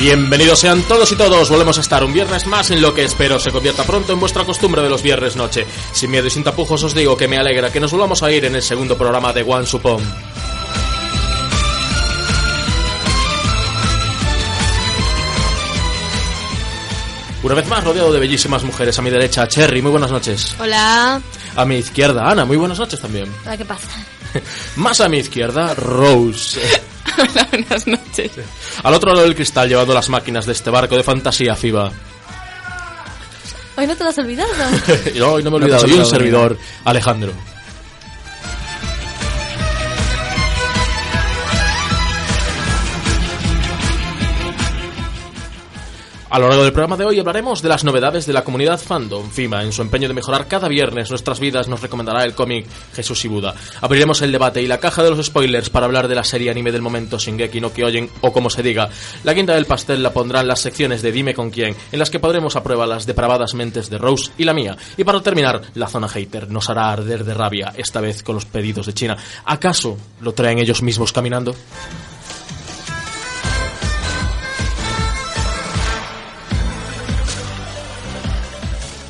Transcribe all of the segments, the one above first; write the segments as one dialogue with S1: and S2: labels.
S1: Bienvenidos sean todos y todos, volvemos a estar un viernes más en lo que espero se convierta pronto en vuestra costumbre de los viernes noche. Sin miedo y sin tapujos os digo que me alegra que nos volvamos a ir en el segundo programa de One Supon. Una vez más rodeado de bellísimas mujeres. A mi derecha, Cherry, muy buenas noches.
S2: Hola.
S1: A mi izquierda, Ana, muy buenas noches también.
S2: Hola, ¿qué pasa?
S1: Más a mi izquierda, Rose.
S2: Hola, buenas noches.
S1: Al otro lado del cristal, llevando las máquinas de este barco de fantasía FIBA.
S2: Hoy no te lo has olvidado.
S1: no, hoy no me he
S3: No
S1: olvidado.
S3: has
S1: Y un servidor, Alejandro. A lo largo del programa de hoy hablaremos de las novedades de la comunidad fandom. FIMA, en su empeño de mejorar cada viernes nuestras vidas, nos recomendará el cómic Jesús y Buda. Abriremos el debate y la caja de los spoilers para hablar de la serie anime del momento Shingeki no Kyojin o como se diga. La quinta del pastel la pondrán las secciones de Dime con quién, en las que podremos a prueba las depravadas mentes de Rose y la mía. Y para terminar, la zona hater nos hará arder de rabia, esta vez con los pedidos de China. ¿Acaso lo traen ellos mismos caminando?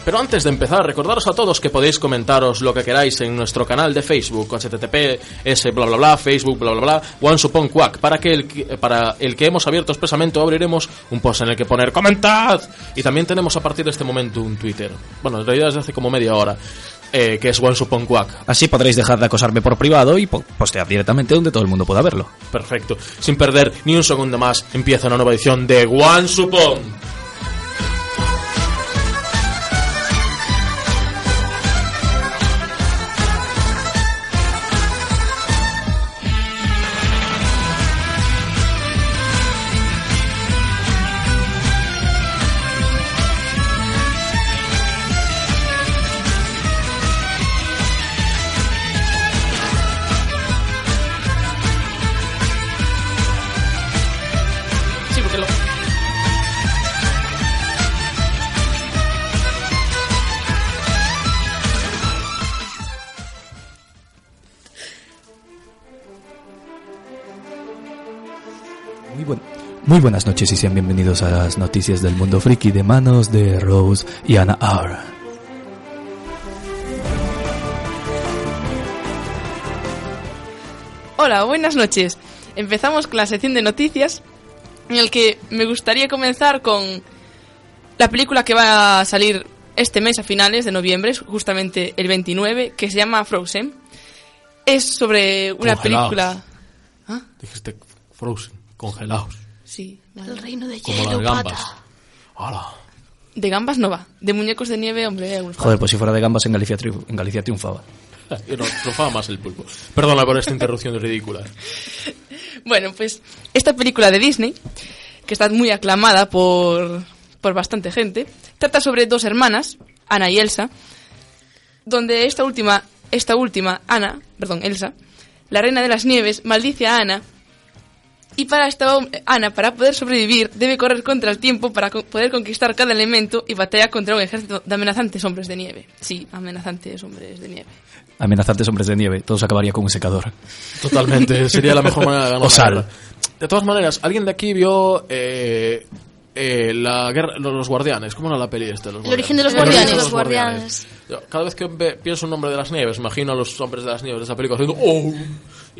S1: Pero antes de empezar, recordaros a todos que podéis comentaros lo que queráis en nuestro canal de Facebook, https bla bla bla, Facebook bla bla bla, OneSupon Quack, para que el, que- para el que hemos abierto expresamente abriremos un post en el que poner comentad. Y también tenemos a partir de este momento un Twitter. Bueno, en realidad desde hace como media hora, eh, que es OneSupon Quack.
S3: Así podréis dejar de acosarme por privado y po- postear directamente donde todo el mundo pueda verlo.
S1: Perfecto. Sin perder ni un segundo más, empieza una nueva edición de OneSupon.
S3: Buen- muy buenas noches y sean bienvenidos a las noticias del mundo friki de manos de Rose y Ana R.
S2: Hola, buenas noches. Empezamos con la sección de noticias, en el que me gustaría comenzar con la película que va a salir este mes a finales de noviembre, justamente el 29, que se llama Frozen. Es sobre una
S1: Congelados.
S2: película... ¿Ah?
S1: Dijiste Frozen, congelados,
S2: Sí.
S4: El reino de
S1: como
S4: hielo,
S1: las gambas.
S4: pata.
S1: Hala.
S2: De gambas no va. De muñecos de nieve, hombre,
S3: Joder, pues si fuera de gambas en Galicia, triu- en Galicia triunfaba.
S1: No, triunfaba más el pulpo. Perdona por esta interrupción ridícula.
S2: Bueno, pues esta película de Disney, que está muy aclamada por, por bastante gente, trata sobre dos hermanas, Ana y Elsa, donde esta última, esta última, Ana, perdón, Elsa, la reina de las nieves, maldice a Ana y para esta Ana, para poder sobrevivir, debe correr contra el tiempo para co- poder conquistar cada elemento y batalla contra un ejército de amenazantes hombres de nieve. Sí, amenazantes hombres de nieve.
S3: Amenazantes hombres de nieve, todo se acabaría con un secador.
S1: Totalmente, sería la mejor manera de ganar
S3: O sal.
S1: De todas maneras, ¿alguien de aquí vio eh, eh, la guerra, los, guardianes? ¿Cómo era la peli esta? Los
S4: El origen de los guardianes. Los guardianes.
S1: Yo, Cada vez que pienso un nombre de las nieves, imagino a los hombres de las nieves de esa película haciendo ¡Oh!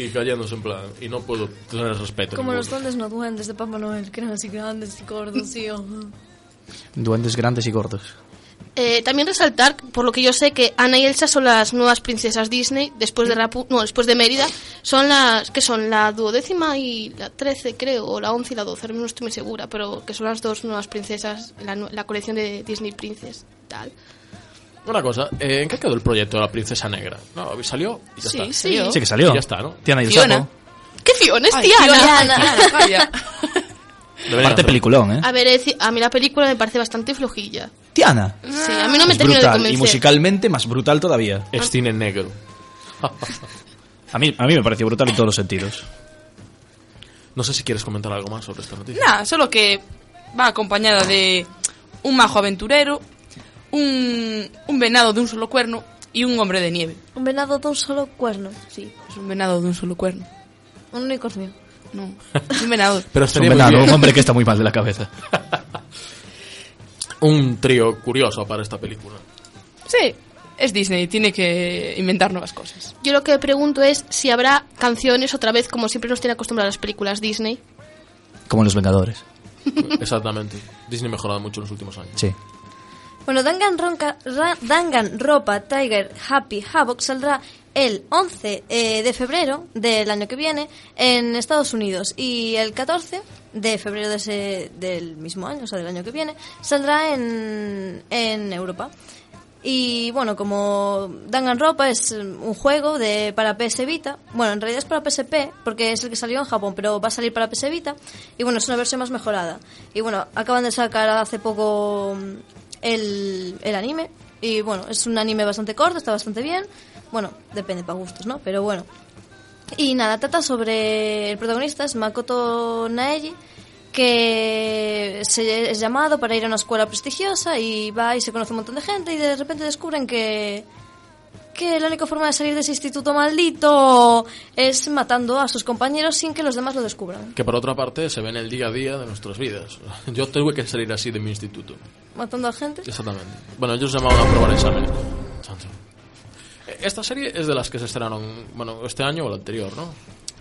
S1: Y cayéndose en plan. Y no puedo tener respeto.
S4: Como
S1: ninguno.
S4: los duendes no duendes de Papá Noel, que eran así grandes y gordos, sí. oh.
S3: Duendes grandes y gordos.
S5: Eh, también resaltar, por lo que yo sé, que Ana y Elsa son las nuevas princesas Disney después de Rapu no, después de Mérida. Son las que son la duodécima y la trece, creo, o la once y la doce, no estoy muy segura, pero que son las dos nuevas princesas, la, la colección de Disney Princess. Tal.
S1: Una cosa, eh, ¿en qué quedó el proyecto de la princesa negra? No, salió y ya
S2: Sí,
S1: está.
S2: sí.
S3: Sí que salió.
S1: Y ya está, ¿no?
S3: Tiana y el
S2: Fiona.
S3: sapo.
S5: ¿Qué Fiona es Tiana?
S2: Fiona, Tiana, calla.
S1: Deberían
S3: Parte
S1: hacerlo.
S3: peliculón, ¿eh?
S5: A ver, a mí la película me parece bastante flojilla.
S3: Tiana.
S5: Sí, a mí no me termina de
S3: brutal.
S5: convencer.
S3: Y musicalmente más brutal todavía.
S1: Es cine negro.
S3: A mí, a mí me pareció brutal en todos los sentidos.
S1: No sé si quieres comentar algo más sobre esta noticia.
S2: Nada, solo que va acompañada de un majo aventurero, un, un venado de un solo cuerno y un hombre de nieve.
S4: Un venado de un solo cuerno.
S2: Sí, es un venado de un solo cuerno.
S4: Un unicornio.
S2: No, es un venado.
S1: Pero
S3: Es un venado, un hombre que está muy mal de la cabeza.
S1: Un trío curioso para esta película.
S2: Sí, es Disney, tiene que inventar nuevas cosas.
S5: Yo lo que me pregunto es si habrá canciones otra vez, como siempre nos tiene acostumbradas las películas Disney.
S3: Como en Los Vengadores.
S1: Exactamente. Disney ha mejorado mucho en los últimos años.
S3: Sí.
S4: Bueno, Danganronpa, Ra- Danganronpa Tiger Happy Havoc saldrá el 11 eh, de febrero del año que viene en Estados Unidos y el 14 de febrero de ese- del mismo año, o sea, del año que viene, saldrá en, en Europa. Y bueno, como Danganronpa es eh, un juego de para PS Vita, bueno, en realidad es para PSP, porque es el que salió en Japón, pero va a salir para PS Vita, y bueno, es una versión más mejorada. Y bueno, acaban de sacar hace poco mm, el, el anime, y bueno, es un anime bastante corto, está bastante bien, bueno, depende para gustos, ¿no? Pero bueno. Y nada, trata sobre el protagonista, es Makoto Naegi, que se es llamado para ir a una escuela prestigiosa y va y se conoce un montón de gente y de repente descubren que que la única forma de salir de ese instituto maldito es matando a sus compañeros sin que los demás lo descubran.
S1: Que por otra parte se ve en el día a día de nuestras vidas. Yo tuve que salir así de mi instituto.
S4: Matando a gente.
S1: Exactamente. Bueno, ellos llamaban a probar exámenes. Eh, Esta serie es de las que se estrenaron, bueno, este año o el anterior, ¿no?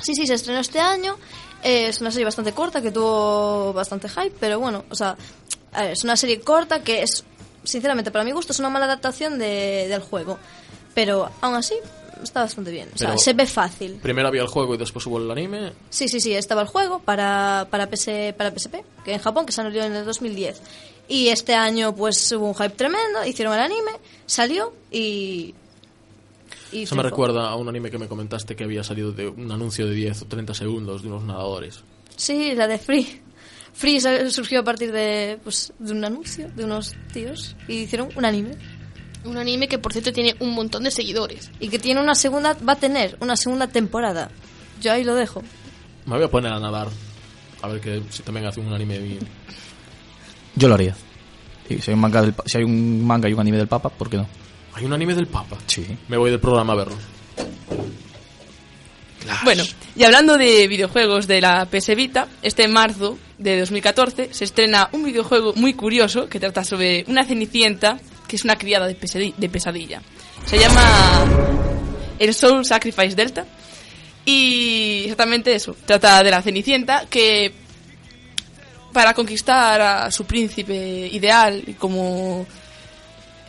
S4: Sí, sí, se estrenó este año. Eh, es una serie bastante corta que tuvo bastante hype, pero bueno, o sea, a ver, es una serie corta que es, sinceramente, para mi gusto, es una mala adaptación de- del juego. Pero aún así, está bastante bien. O sea, se ve fácil.
S1: Primero había el juego y después hubo el anime.
S4: Sí, sí, sí, estaba el juego para, para, PS, para PSP, que en Japón, que salió en el 2010. Y este año, pues hubo un hype tremendo, hicieron el anime, salió y. y
S1: Eso me recuerda a un anime que me comentaste que había salido de un anuncio de 10 o 30 segundos de unos nadadores.
S4: Sí, la de Free. Free surgió a partir de, pues, de un anuncio de unos tíos y hicieron un anime.
S5: Un anime que, por cierto, tiene un montón de seguidores.
S4: Y que tiene una segunda, va a tener una segunda temporada. Yo ahí lo dejo.
S1: Me voy a poner a nadar. A ver que si también hacen un anime bien.
S3: Yo lo haría. Y si hay un manga, del pa- si hay un manga y un anime del Papa, ¿por qué no?
S1: Hay un anime del Papa.
S3: Sí.
S1: Me voy del programa a verlo.
S2: Bueno, y hablando de videojuegos de la PS Vita, este marzo de 2014 se estrena un videojuego muy curioso que trata sobre una cenicienta que es una criada de, pesadi- de pesadilla. Se llama el Soul Sacrifice Delta y exactamente eso, trata de la cenicienta que para conquistar a su príncipe ideal y como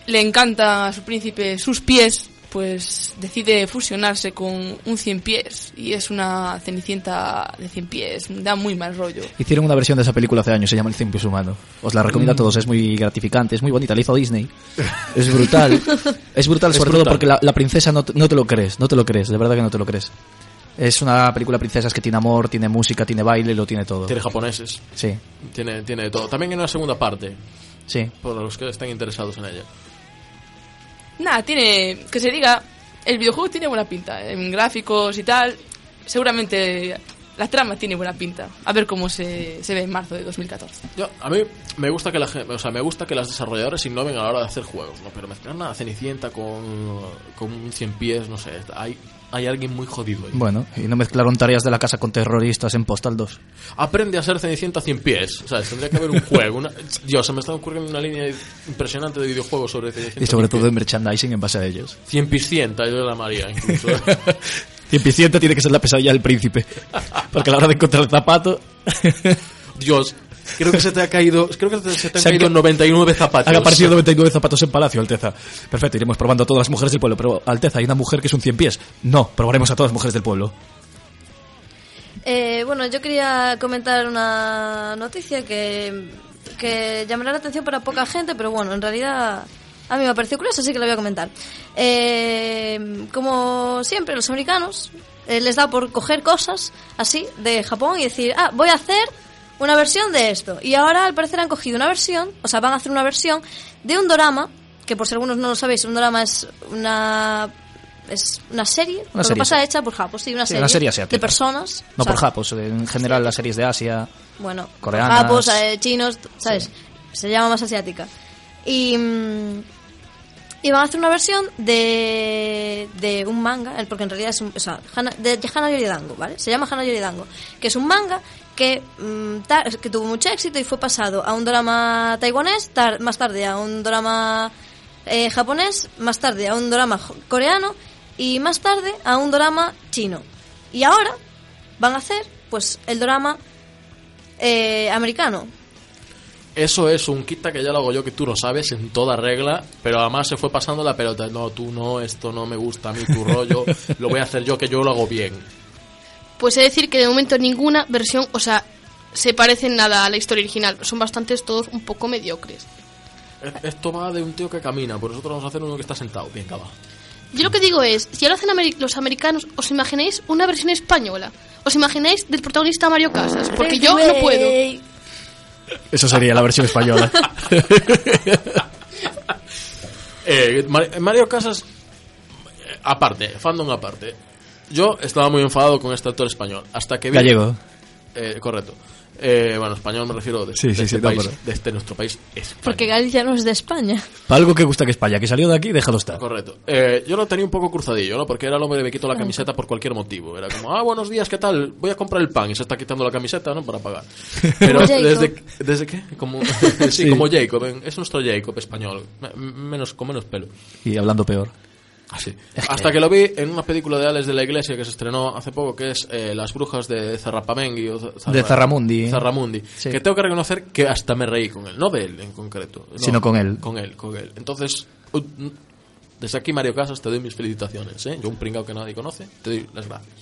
S2: le encanta a su príncipe sus pies, pues decide fusionarse con un cien pies y es una cenicienta de cien pies, da muy mal rollo.
S3: Hicieron una versión de esa película hace años, se llama El Cien Pies Humano. Os la recomiendo a todos, es muy gratificante, es muy bonita, la hizo Disney. Es brutal. Es brutal,
S1: Es
S3: sobre
S1: brutal.
S3: todo porque la, la princesa no, te- no te lo crees, no te lo crees, de verdad que no te lo crees. Es una película princesas que tiene amor, tiene música, tiene baile, lo tiene todo.
S1: Tiene japoneses.
S3: Sí,
S1: Tiene, tiene de todo. También en una segunda parte.
S3: sí.
S1: Por los que estén interesados en ella.
S2: Nada, tiene, que se diga, el videojuego tiene buena pinta, en gráficos y tal, seguramente la trama tiene buena pinta. A ver cómo se, se ve en marzo de 2014.
S1: Yo, a mí me gusta que la gen- o sea, me gusta que las desarrolladoras innoven a la hora de hacer juegos, ¿no? Pero mezclar una cenicienta con, con un cien pies, no sé, hay, hay alguien muy jodido ahí.
S3: Bueno, y no mezclaron tareas de la casa con terroristas en Postal 2.
S1: Aprende a ser cenicienta a cien pies, ¿sabes? Tendría que haber un juego. Una... Dios, se me está ocurriendo una línea impresionante de videojuegos sobre cenicienta.
S3: Y sobre todo de merchandising en base a ellos.
S1: Cien pies cienta, yo la María, incluso.
S3: Y eficiente tiene que ser la pesadilla del príncipe. Porque a la hora de encontrar el zapato...
S1: Dios, Creo que se te ha caído, creo que se te han
S3: Se han
S1: caído
S3: ca-
S1: 99 zapatos.
S3: Han aparecido 99 zapatos en Palacio, Alteza. Perfecto, iremos probando a todas las mujeres del pueblo. Pero, Alteza, ¿hay una mujer que es un cien pies? No, probaremos a todas las mujeres del pueblo.
S4: Eh, bueno, yo quería comentar una noticia que, que llamará la atención para poca gente, pero bueno, en realidad a mí me pareció curiosa, así que la voy a comentar. Eh, como siempre, los americanos eh, les da por coger cosas así de Japón y decir, ah, voy a hacer una versión de esto. Y ahora al parecer han cogido una versión, o sea, van a hacer una versión de un dorama, que por si algunos no lo sabéis, un dorama es una... Es una serie, lo que
S3: serie,
S4: pasa
S3: sí.
S4: hecha por Japón, sí, una
S3: Sí,
S4: serie,
S3: una
S4: de personas.
S3: No
S4: o sea,
S3: por japos, en general las series de Asia.
S4: bueno,
S3: Coreanas.
S4: japos, eh, chinos, ¿sabes? Se llama más asiática. Y, mm, y van a hacer una versión de, de un manga, porque en realidad es un, o sea, Hana, de, de Hana Yoridango, ¿vale? Se llama Hana Yoridango, que es un manga que, mm, que tuvo mucho éxito y fue pasado a un drama taiwanés, tar- más tarde a un drama eh, japonés, más tarde a un drama coreano y más tarde a un drama chino. Y ahora van a hacer, pues, el drama eh, americano.
S1: Eso es un quita que ya lo hago yo, que tú lo sabes, en toda regla, pero además se fue pasando la pelota. No, tú no, esto no me gusta a mí, tu rollo, lo voy a hacer yo, que yo lo hago bien.
S5: Pues he de decir que de momento ninguna versión, o sea, se parecen nada a la historia original. Son bastantes todos un poco mediocres.
S1: E- Esto va de un tío que camina, por nosotros vamos a hacer uno que está sentado. Bien, va.
S5: Yo lo que digo es, si ahora hacen ameri- los americanos, ¿os imagináis una versión española? ¿Os imagináis del protagonista Mario Casas? Porque yo no puedo.
S3: Eso sería la versión española.
S1: Eh, Mar- Mario Casas, eh, aparte, fandom aparte. Yo estaba muy enfadado con este actor español. Hasta que vi.
S3: Gallego.
S1: Eh, correcto. Eh, bueno, español me refiero de,
S3: Sí,
S1: de
S3: sí,
S1: este
S3: sí, no,
S1: país,
S3: pero-
S1: de este nuestro país. España.
S4: Porque Galicia no es de España.
S3: Para algo que gusta que España, que salió de aquí, déjalo estar.
S1: Correcto. Eh, yo lo tenía un poco cruzadillo, ¿no? Porque era el hombre que me quito la camiseta por cualquier motivo. Era como, ah, buenos días, ¿qué tal? Voy a comprar el pan y se está quitando la camiseta, ¿no? Para pagar. Pero desde, desde qué? Como, sí,
S3: Sí.
S1: como Jacob. Es nuestro Jacob español. Me- menos, con menos pelo.
S3: Y hablando peor.
S1: Así. Hasta que lo vi en una película de Alex de la Iglesia que se estrenó hace poco, que es eh, Las Brujas de Zarrapamengui. O Zarra-
S3: De Zarramundi.
S1: Zarramundi.
S3: Sí.
S1: Que tengo que reconocer que hasta me reí con él. No de él en concreto. no,
S3: Sino con él.
S1: Con él, con él. Entonces, desde aquí, Mario Casas, te doy mis felicitaciones. ¿eh? Yo, un pringao que nadie conoce, te doy las gracias.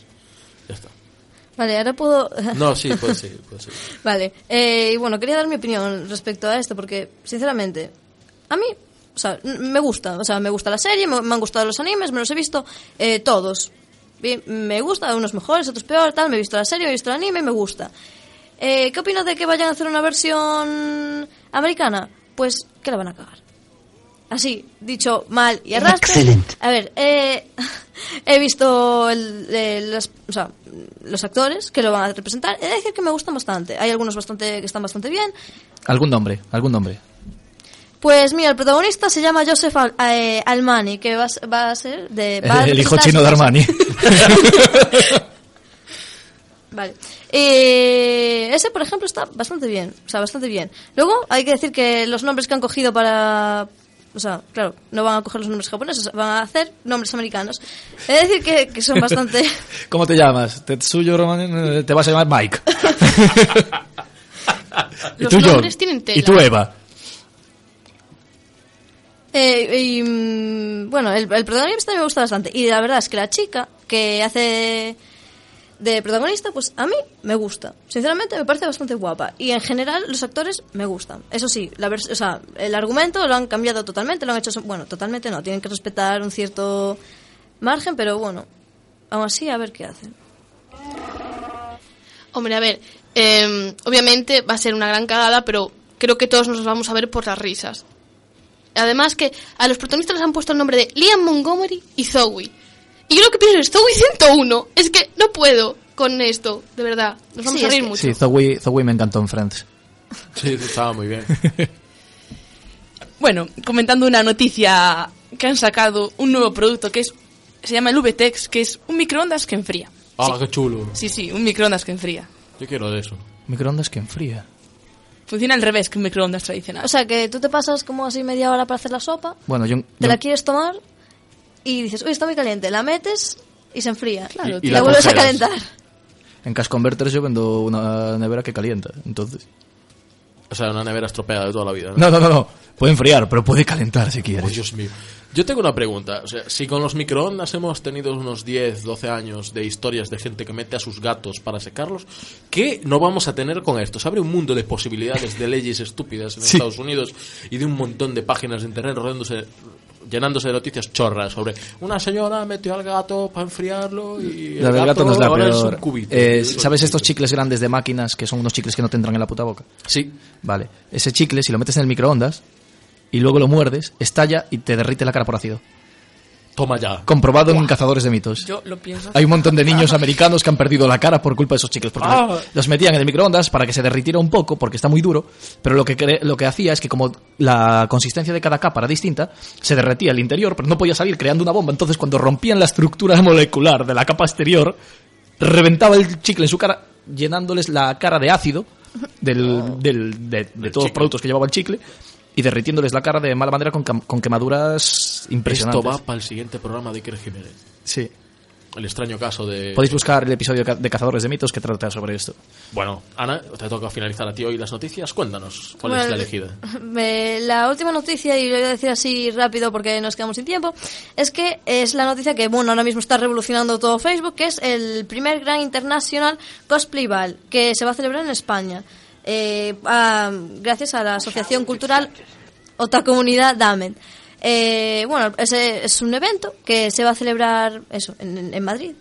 S1: Ya está.
S4: Vale, ahora puedo...
S1: No, sí, puede ser, puede ser.
S4: Vale, eh, y bueno, quería dar mi opinión respecto a esto, porque, sinceramente, a mí, o sea, me gusta, o sea, me gusta la serie, me, me han gustado los animes, me los he visto eh, todos. Bien, me gusta, unos mejores, otros peor, tal, me he visto la serie, me he visto el anime me gusta. Eh, ¿Qué opinas de que vayan a hacer una versión americana? Pues que la van a cagar. Así, dicho mal y arrastre. A ver, eh, he visto el- los, o sea, los actores que lo van a representar. He de decir que me gustan bastante. Hay algunos bastante que están bastante bien.
S3: Algún nombre, algún nombre.
S4: Pues mira, el protagonista se llama Joseph Al- eh, Almani, que va, a ser- va a ser de... va a
S3: el hijo
S4: representar-
S3: chino de Armani.
S4: Vale. Eh, ese, por ejemplo, está bastante bien. O sea, bastante bien. Luego, hay que decir que los nombres que han cogido para... O sea, claro, no van a coger los nombres japoneses, van a hacer nombres americanos. De decir que, que son bastante...
S3: ¿Cómo te llamas? Tetsuyo Roman, te vas a llamar Mike. y
S5: Los
S3: tú, John.
S5: nombres tienen tela.
S3: Y tú, Eva.
S4: Eh, y, mm, bueno, el, protagonista me gusta bastante. Y la verdad es que la chica que hace de protagonista, pues a mí me gusta. Sinceramente me parece bastante guapa. Y en general los actores me gustan. Eso sí, la o sea, el argumento lo han cambiado totalmente, lo han hecho... Bueno, totalmente no, tienen que respetar un cierto margen, pero bueno, aún así a ver qué hacen.
S5: Hombre, a ver, eh, obviamente va a ser una gran cagada, pero creo que todos nos vamos a ver por las risas. Además que a los protagonistas les han puesto el nombre de Liam Montgomery y Zoe. Y yo lo que pienso es Zoe 101. Es que no puedo con esto, de verdad. Nos vamos
S4: Sí,
S5: a
S4: es
S5: reír
S4: que-
S5: mucho.
S3: Sí, Zoe, Zoe me encantó en Friends.
S1: Sí, estaba muy bien.
S2: Bueno, comentando una noticia que han sacado un nuevo producto que es se llama el VTEX, que es un microondas que enfría.
S1: Ah, qué chulo.
S2: Sí, sí, un microondas que enfría.
S1: Yo quiero de eso.
S3: Microondas que enfría.
S2: Funciona al revés que un microondas tradicional.
S4: O sea, que tú te pasas como así media hora para hacer la sopa,
S3: Bueno, yo,
S4: te
S3: yo-
S4: la quieres tomar y dices, uy, está muy caliente, la metes y se enfría.
S2: Claro,
S1: Y-
S4: la
S1: la
S4: vuelves a calentar.
S3: en Cash Converters yo vendo una nevera que calienta. Entonces,
S1: O sea, una nevera estropeada de toda la vida. ¿no?
S3: No, no, no, no. Puede enfriar, pero puede calentar si
S1: Oh,
S3: quieres.
S1: Dios mío. Yo tengo una pregunta. O sea, si con los microondas hemos tenido unos 10, 12 años de historias de gente que mete a sus gatos para secarlos, ¿qué no vamos a tener con esto? Se abre un mundo de posibilidades de leyes estúpidas en
S3: Sí.
S1: Estados Unidos y de un montón de páginas de internet rodeándose llenándose de noticias chorras sobre una señora metió al gato para enfriarlo y el
S3: La del gato no es la
S1: ahora
S3: peor.
S1: un cubito.
S3: Eh, ¿Sabes estos chicles grandes de máquinas que son unos chicles que no te entran en la puta boca?
S1: Sí.
S3: Vale. Ese chicle, si lo metes en el microondas y luego lo muerdes, estalla y te derrite la cara por ácido.
S1: Toma ya.
S3: Comprobado en Cazadores de Mitos.
S2: Yo lo pienso.
S3: Hay un montón de niños americanos que han perdido la cara por culpa de esos chicles. Porque
S1: Ah.
S3: los metían en el microondas para que se derritiera un poco, porque está muy duro. Pero lo que, lo que hacía es que, como la consistencia de cada capa era distinta, se derretía el interior, pero no podía salir creando una bomba. Entonces, cuando rompían la estructura molecular de la capa exterior, reventaba el chicle en su cara, llenándoles la cara de ácido del, del- de, de todos los productos que llevaba el chicle. Y derritiéndoles la cara de mala manera con, con quemaduras impresionantes.
S1: Esto va para el siguiente programa de Iker Jiménez.
S3: Sí.
S1: El extraño caso de...
S3: Podéis buscar el episodio de Cazadores de Mitos que trata sobre esto.
S1: Bueno, Ana, te toca finalizar a ti hoy las noticias. Cuéntanos, ¿cuál es
S4: Bueno,
S1: la elegida?
S4: me- la última noticia, y lo voy a decir así rápido porque nos quedamos sin tiempo, es que es la noticia que, bueno, ahora mismo está revolucionando todo Facebook, que es el primer Gran International Cosplay Ball, que se va a celebrar en España. Eh, a- gracias a la Asociación Cultural Otra Comunidad Damen. Eh, bueno, ese es un evento que se va a celebrar eso en, en Madrid,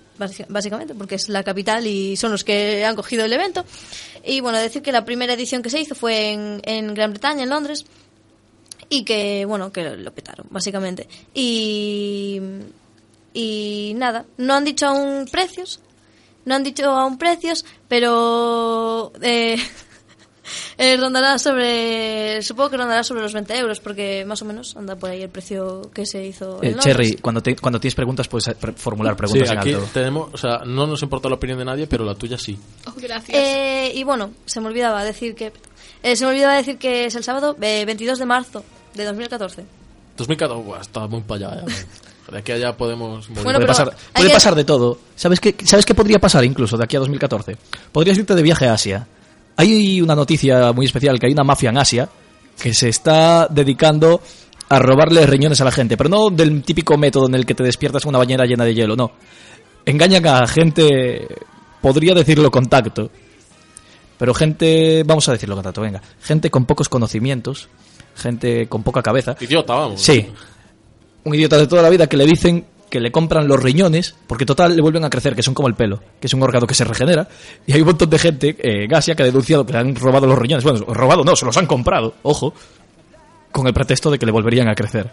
S4: básicamente, porque es la capital y son los que han cogido el evento. Y bueno, decir que la primera edición que se hizo fue en, en Gran Bretaña, en Londres, y que, bueno, que lo petaron, básicamente. Y, y nada, no han dicho aún precios, no han dicho aún precios, pero eh, eh, rondará sobre, supongo que rondará sobre los 20 euros, porque más o menos anda por ahí el precio que se hizo. en
S3: Eh,
S4: Londres.
S3: Cherry, cuando, te- cuando tienes preguntas puedes eh, pre- formular
S1: Sí,
S3: preguntas en
S1: aquí
S3: alto.
S1: tenemos, o sea, no nos importa la opinión de nadie, pero la tuya sí.
S5: Oh, gracias.
S4: Eh, y bueno, se me olvidaba decir que eh, se me olvidaba decir que es el sábado eh, 22 de marzo de 2014.
S1: 2014, buah, está muy para allá. ya. De aquí a allá podemos...
S4: Bueno,
S3: puede pasar, puede
S4: que-
S3: pasar de todo. ¿Sabes qué, ¿Sabes qué podría pasar incluso de aquí a 2014? Podrías irte de viaje a Asia. Hay una noticia muy especial, que hay una mafia en Asia que se está dedicando a robarle riñones a la gente, pero no del típico método en el que te despiertas con una bañera llena de hielo, no. Engañan a gente, podría decirlo contacto, pero gente, vamos a decirlo contacto, venga, gente con pocos conocimientos, gente con poca cabeza,
S1: Idiota, vamos.
S3: Sí. Un idiota de toda la vida que le dicen que le compran los riñones, porque total le vuelven a crecer, que son como el pelo, que es un órgano que se regenera. Y hay un montón de gente eh, en Asia que ha denunciado que le han robado los riñones. Bueno, robado no, se los han comprado, ojo, con el pretexto de que le volverían a crecer.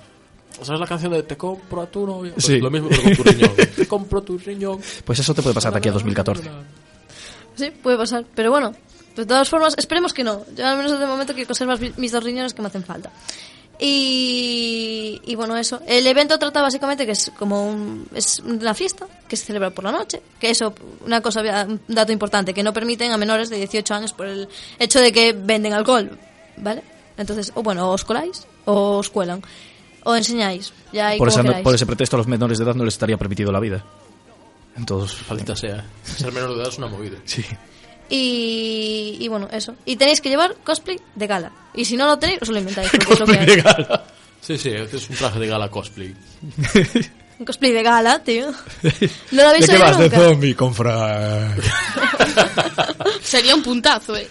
S1: ¿Sabes la canción de Te compro a tu novio? Pues
S3: Sí.
S1: Lo mismo pero con tu riñón. Te compro tu riñón.
S3: Pues eso te puede pasar de aquí a 2014.
S4: Sí, puede pasar, pero bueno, de todas formas, esperemos que no. Yo al menos de momento quiero conservar mi- mis dos riñones que me hacen falta. Y, y bueno, eso. El evento trata básicamente que es como un, es una fiesta que se celebra por la noche. Que eso, una cosa, un dato importante, que no permiten a menores de 18 años por el hecho de que venden alcohol, ¿vale? Entonces, o bueno, os coláis o os cuelan. O enseñáis, ya ahí
S3: Por,
S4: como
S3: esa- por ese pretexto a los menores de edad no les estaría permitido la vida. Entonces,
S1: Maldita sea. Ser menor de edad es una movida.
S3: sí.
S4: Y, y bueno, eso. Y tenéis que llevar cosplay de gala. Y si no lo tenéis, os lo inventáis. porque es lo que hay.
S1: Sí, sí, es un traje de gala cosplay.
S4: Un cosplay de gala, tío. No lo habéis
S3: ¿De qué
S4: oído
S3: vas? De
S4: nunca.
S3: zombie, confra.
S5: Sería un puntazo, eh.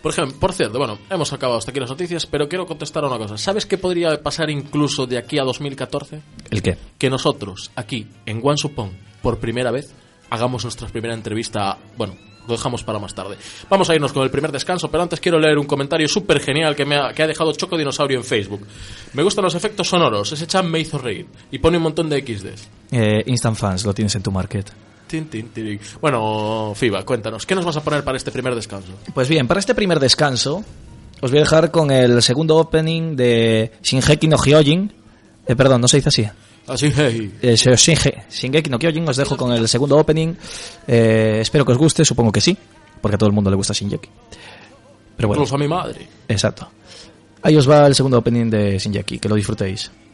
S1: Por ejemplo, por cierto, bueno, hemos acabado hasta aquí las noticias, pero quiero contestar a una cosa. ¿Sabes qué podría pasar incluso de aquí a 2014?
S3: ¿El qué?
S1: Que nosotros, aquí, en One Supon, por primera vez, hagamos nuestra primera entrevista. Bueno, lo dejamos para más tarde. Vamos a irnos con el primer descanso, pero antes quiero leer un comentario súper genial que, me ha, que ha dejado Choco Dinosaurio en Facebook. Me gustan los efectos sonoros, ese chat me hizo reír. Y pone un montón de XDs.
S3: Eh, Instant Fans, lo tienes en tu market.
S1: Bueno, Fiba, cuéntanos, ¿qué nos vas a poner para este primer descanso?
S3: Pues bien, para este primer descanso os voy a dejar con el segundo opening de Shingeki no Hyojin. Eh, perdón, no se dice así.
S1: Así, hey.
S3: Eh, Shinge- Shingeki no Kyojin os dejo con el segundo opening. Eh, espero que os guste, supongo que sí, porque a todo el mundo le gusta Shingeki. Pero bueno,
S1: Incluso a mi madre.
S3: exacto. Ahí os va el segundo opening de Shingeki, que lo disfrutéis.「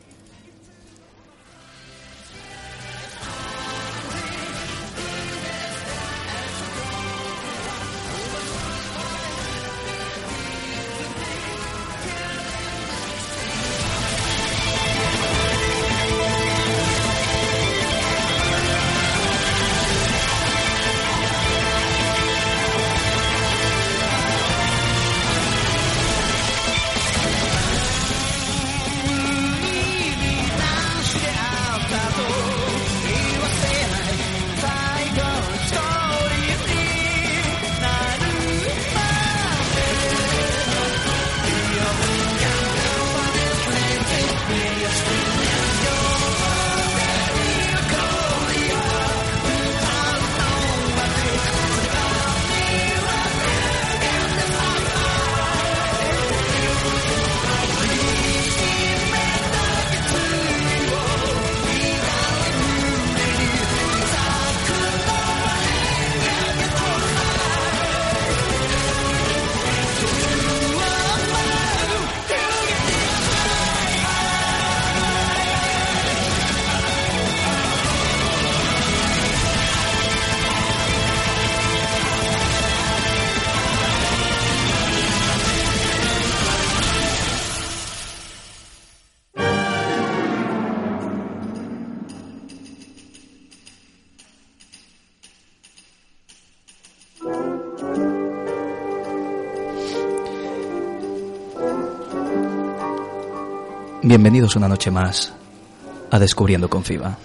S3: Bienvenidos una noche más a Descubriendo con FIBA.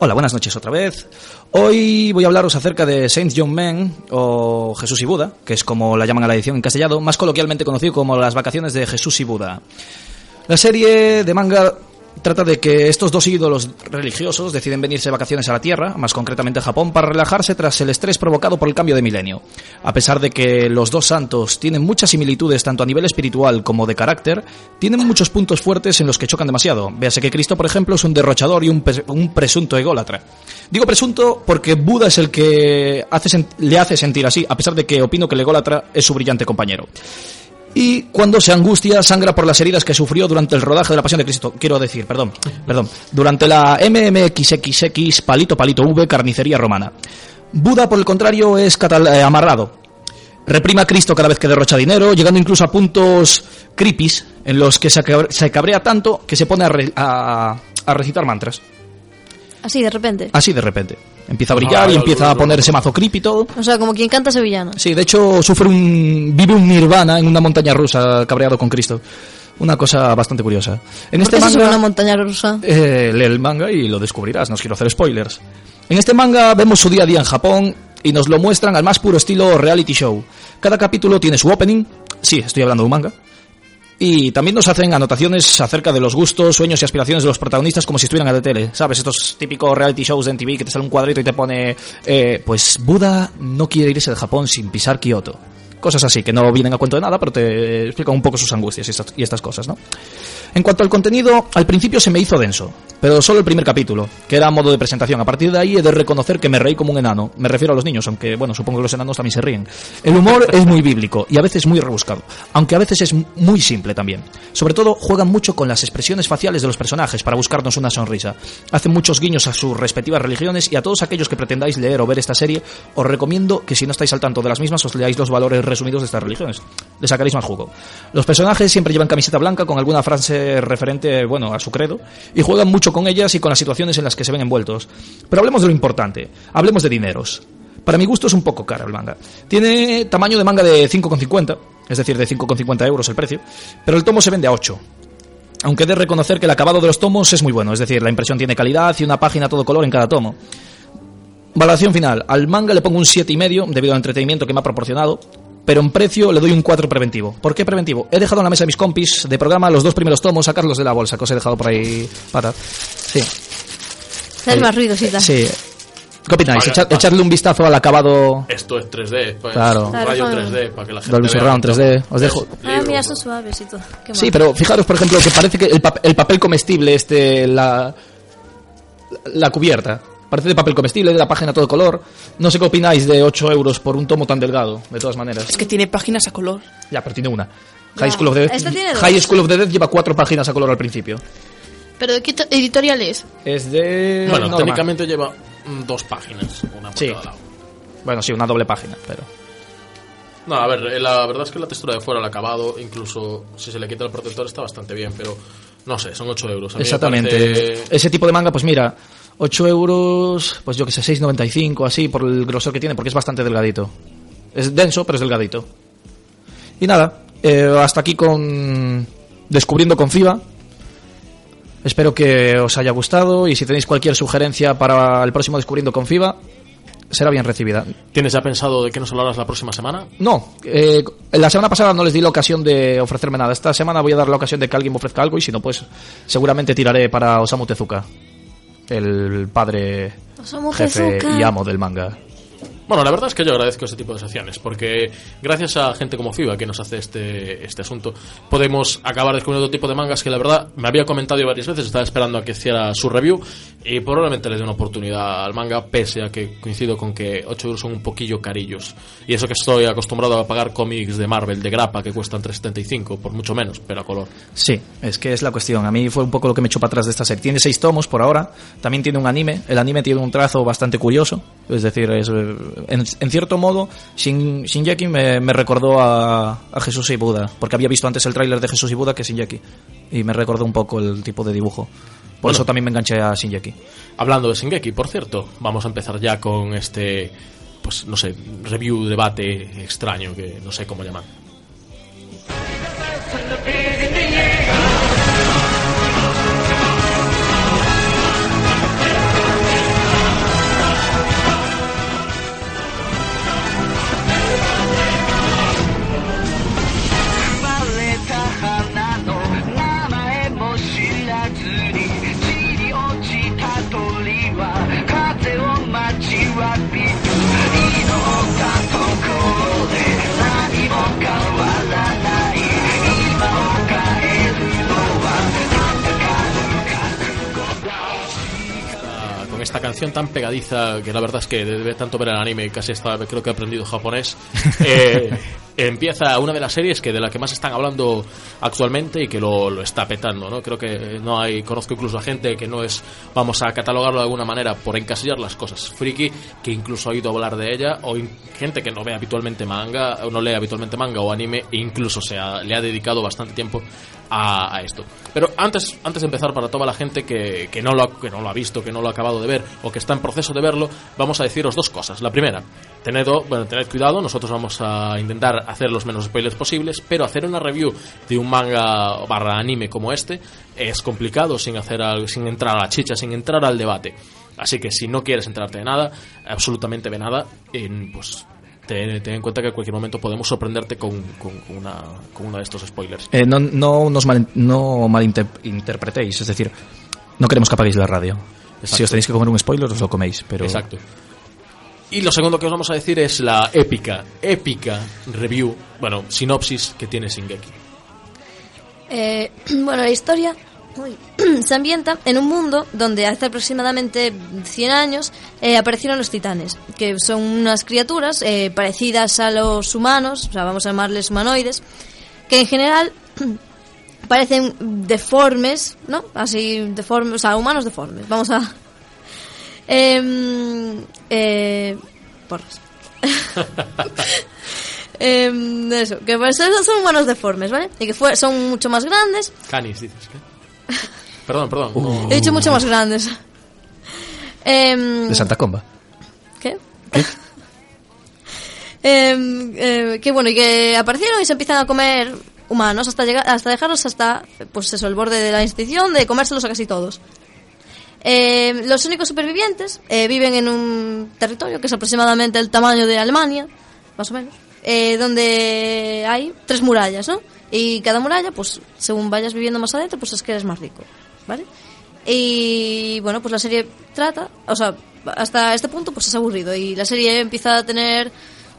S3: Hola, buenas noches otra vez. Hoy voy a hablaros acerca de Saint John Man o Jesús y Buda, que es como la llaman a la edición en castellano, más coloquialmente conocido como las vacaciones de Jesús y Buda. La serie de manga trata de que estos dos ídolos religiosos deciden venirse de vacaciones a la Tierra, más concretamente a Japón, para relajarse tras el estrés provocado por el cambio de milenio. A pesar de que los dos santos tienen muchas similitudes tanto a nivel espiritual como de carácter, tienen muchos puntos fuertes en los que chocan demasiado. Véase que Cristo, por ejemplo, es un derrochador y un, un presunto ególatra. Digo presunto porque Buda es el que hace le hace sentir así, a pesar de que opino que el ególatra es su brillante compañero y cuando se angustia sangra por las heridas que sufrió durante el rodaje de la Pasión de Cristo. Quiero decir, perdón, perdón, durante la MMXXX Palito Palito V Carnicería Romana. Buda, por el contrario, es catal- eh, amarrado. Reprima a Cristo cada vez que derrocha dinero, llegando incluso a puntos creepies en los que se, cabre- se cabrea tanto que se pone a, re- a- a recitar mantras.
S4: Así, de repente.
S3: Así de repente. Empieza a brillar
S1: Ah,
S3: y empieza a ponerse mazo creepy y todo.
S4: O sea, como quien canta sevillano.
S3: Sí, de hecho sufre un vive un nirvana en una montaña rusa cabreado con Cristo. Una cosa bastante curiosa. En
S4: ¿Por
S3: este
S4: qué se
S3: manga
S4: una montaña rusa?
S3: eh, lee el manga y lo descubrirás, no os quiero hacer spoilers. En este manga vemos su día a día en Japón y nos lo muestran al más puro estilo reality show. Cada capítulo tiene su opening, sí, estoy hablando de un manga, y también nos hacen anotaciones acerca de los gustos, sueños y aspiraciones de los protagonistas como si estuvieran a la tele. ¿Sabes? Estos típicos reality shows de MTV que te sale un cuadrito y te pone, eh, pues Buda no quiere irse de Japón sin pisar Kioto. Cosas así, que no vienen a cuento de nada, pero te explican un poco sus angustias y estas, y estas cosas, ¿no? En cuanto al contenido, al principio se me hizo denso, pero solo el primer capítulo, que era modo de presentación. A partir de ahí he de reconocer que me reí como un enano. Me refiero a los niños, aunque, bueno, supongo que los enanos también se ríen. El humor es muy bíblico y a veces muy rebuscado, aunque a veces es muy simple también. Sobre todo, juegan mucho con las expresiones faciales de los personajes para buscarnos una sonrisa. Hacen muchos guiños a sus respectivas religiones y a todos aquellos que pretendáis leer o ver esta serie, os recomiendo que si no estáis al tanto de las mismas, os leáis los valores resumidos de estas religiones. Le sacaréis más jugo. Los personajes siempre llevan camiseta blanca con alguna frase referente, bueno, a su credo, y juegan mucho con ellas y con las situaciones en las que se ven envueltos. Pero hablemos de lo importante, hablemos de dineros. Para mi gusto es un poco caro el manga. Tiene tamaño de manga de 5,50, es decir, de 5,50 euros el precio, pero el tomo se vende a 8. Aunque he de reconocer que el acabado de los tomos es muy bueno, es decir, la impresión tiene calidad y una página todo color en cada tomo. Valoración final. Al manga le pongo un 7,5 debido al entretenimiento que me ha proporcionado, pero en precio le doy un 4 preventivo. ¿Por qué preventivo? He dejado en la mesa de mis compis de programa los dos primeros tomos, sacarlos de la bolsa, que os he dejado por ahí patas. Sí.
S4: Hacer más ruidos y tal.
S3: Sí. ¿Qué opináis?
S1: Vale,
S3: Echa-
S1: vale.
S3: echarle un vistazo al acabado
S1: Esto es 3D, pues,
S3: Claro.
S1: rayo
S4: claro.
S1: 3D para que la gente
S3: Dolby
S1: vea
S3: Surround
S1: un
S3: 3D.
S1: poco.
S3: Os dejo-
S4: Ah, mira, son suaves y todo. Qué
S3: Sí, pero fijaros, por ejemplo, que parece que el, pap- el papel comestible, este, la, la cubierta, parece de papel comestible, de la página a todo color. No sé qué opináis de 8 euros por un tomo tan delgado, de todas maneras.
S2: Es que tiene páginas a color.
S3: Ya, pero tiene una.
S4: Ya.
S3: High School of the Dead,
S4: tiene dos.
S3: High School of the Dead lleva cuatro páginas a color al principio.
S5: ¿Pero de qué to- editorial es?
S3: Es de...
S1: Bueno,
S3: Norma.
S1: técnicamente lleva mm, dos páginas, una por
S3: Sí.
S1: cada lado.
S3: Bueno, sí, una doble página, pero...
S1: No, a ver, eh, la verdad es que la textura de fuera, el acabado, incluso si se le quita el protector está bastante bien, pero no sé, son 8 euros. A mí me
S3: Exactamente.
S1: parece-
S3: Ese tipo de manga, pues mira, 8 euros, pues yo que sé, 6,95 así, por el grosor que tiene, porque es bastante delgadito. Es denso, pero es delgadito. Y nada, eh, hasta aquí con Descubriendo con FIBA. Espero que os haya gustado y si tenéis cualquier sugerencia para el próximo Descubriendo con FIBA, será bien recibida.
S1: ¿Tienes ya pensado de qué nos hablarás la próxima semana?
S3: No, eh, la semana pasada no les di la ocasión de ofrecerme nada. Esta semana voy a dar la ocasión de que alguien me ofrezca algo y si no, pues seguramente tiraré para Osamu Tezuka, el padre,
S4: Osamu
S3: jefe
S4: Tezuka.
S3: y amo del manga.
S1: Bueno, la verdad es que yo agradezco este tipo de secciones, porque gracias a gente como FIBA que nos hace este, este asunto, podemos acabar descubriendo otro tipo de mangas que la verdad me había comentado yo varias veces, estaba esperando a que hiciera su review y probablemente le dé una oportunidad al manga, pese a que coincido con que 8 euros son un poquillo carillos. Y eso que estoy acostumbrado a pagar cómics de Marvel, de grapa, que cuestan 3,75, por mucho menos, pero a color.
S3: Sí, es que es la cuestión. A mí fue un poco lo que me echó para atrás de esta serie. Tiene seis tomos por ahora. También tiene un anime. El anime tiene un trazo bastante curioso. Es decir, es, eh, en, en cierto modo, Shin, Shinjeki me, me recordó a, a Jesús y Buda. Porque había visto antes el tráiler de Jesús y Buda que Shinjeki. Y me recordó un poco el tipo de dibujo. Por
S1: Bueno.
S3: eso también me enganché a Shinjeki.
S1: Hablando de Shingeki, por cierto, vamos a empezar ya con este, pues no sé, review, debate extraño que no sé cómo llamar. Animación tan pegadiza que la verdad es que de tanto ver el anime casi hasta creo que he aprendido japonés. Eh, empieza una de las series que de la que más están hablando actualmente y que lo, lo, está petando, ¿no? Creo que no hay, conozco incluso a gente que no es, vamos a catalogarlo de alguna manera por encasillar las cosas friki, que incluso ha oído hablar de ella, o gente que no ve habitualmente manga, o no lee habitualmente manga o anime, e incluso se ha, le ha dedicado bastante tiempo a, a, esto. Pero antes, antes de empezar, para toda la gente que, que, no lo ha, que no lo ha visto, que no lo ha acabado de ver, o que está en proceso de verlo, vamos a deciros dos cosas. La primera, tened, bueno, tened cuidado, nosotros vamos a intentar hacer los menos spoilers posibles, pero hacer una review de un manga barra anime como este es complicado sin hacer al, sin entrar a la chicha, sin entrar al debate. Así que si no quieres entrarte de nada, absolutamente de nada, en, pues ten, ten, en cuenta que en cualquier momento podemos sorprenderte con, con, una, con uno de estos spoilers.
S3: Eh, no, no nos mal, no malinterpretéis, es decir, no queremos que apaguéis la radio. Exacto. Si os tenéis que comer un spoiler, os lo coméis, pero...
S1: Exacto. Y lo segundo que os vamos a decir es la épica, épica review, bueno, sinopsis que tiene Shingeki.
S4: Eh, bueno, la historia uy, se ambienta en un mundo donde hace aproximadamente 100 años eh, aparecieron los titanes, que son unas criaturas eh, parecidas a los humanos, o sea, vamos a llamarles humanoides, que en general parecen deformes, ¿no? Así, deformes, o sea, humanos deformes. Vamos a... Eh, eh, porras. eh, eso, que pues son humanos deformes, ¿vale? Y que fue, son mucho más grandes.
S1: Canis, dices, ¿qué? perdón, perdón.
S3: Uh.
S4: He dicho mucho más grandes.
S3: de Santa Comba.
S4: ¿Qué? ¿Qué? eh, que bueno, y que aparecieron y se empiezan a comer humanos hasta llegar hasta dejarlos hasta pues eso el borde de la institución de comérselos a casi todos eh, los únicos supervivientes eh, viven en un territorio que es aproximadamente el tamaño de Alemania más o menos eh, donde hay tres murallas no y cada muralla pues según vayas viviendo más adentro pues es que eres más rico vale y bueno pues la serie trata o sea hasta este punto pues es aburrido. Y la serie empieza a tener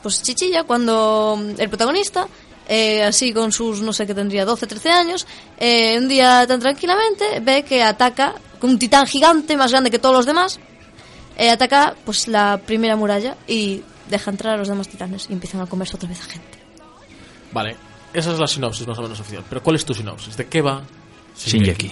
S4: pues chichilla cuando el protagonista eh, así con sus, no sé qué tendría, 12, 13 años, eh, un día tan tranquilamente ve que ataca con un titán gigante más grande que todos los demás, eh, ataca pues la primera muralla y deja entrar a los demás titanes y empiezan a comerse otra vez a gente.
S1: Vale, esa es la sinopsis más o menos oficial. Pero ¿cuál es tu sinopsis? ¿De qué va
S3: Shingeki?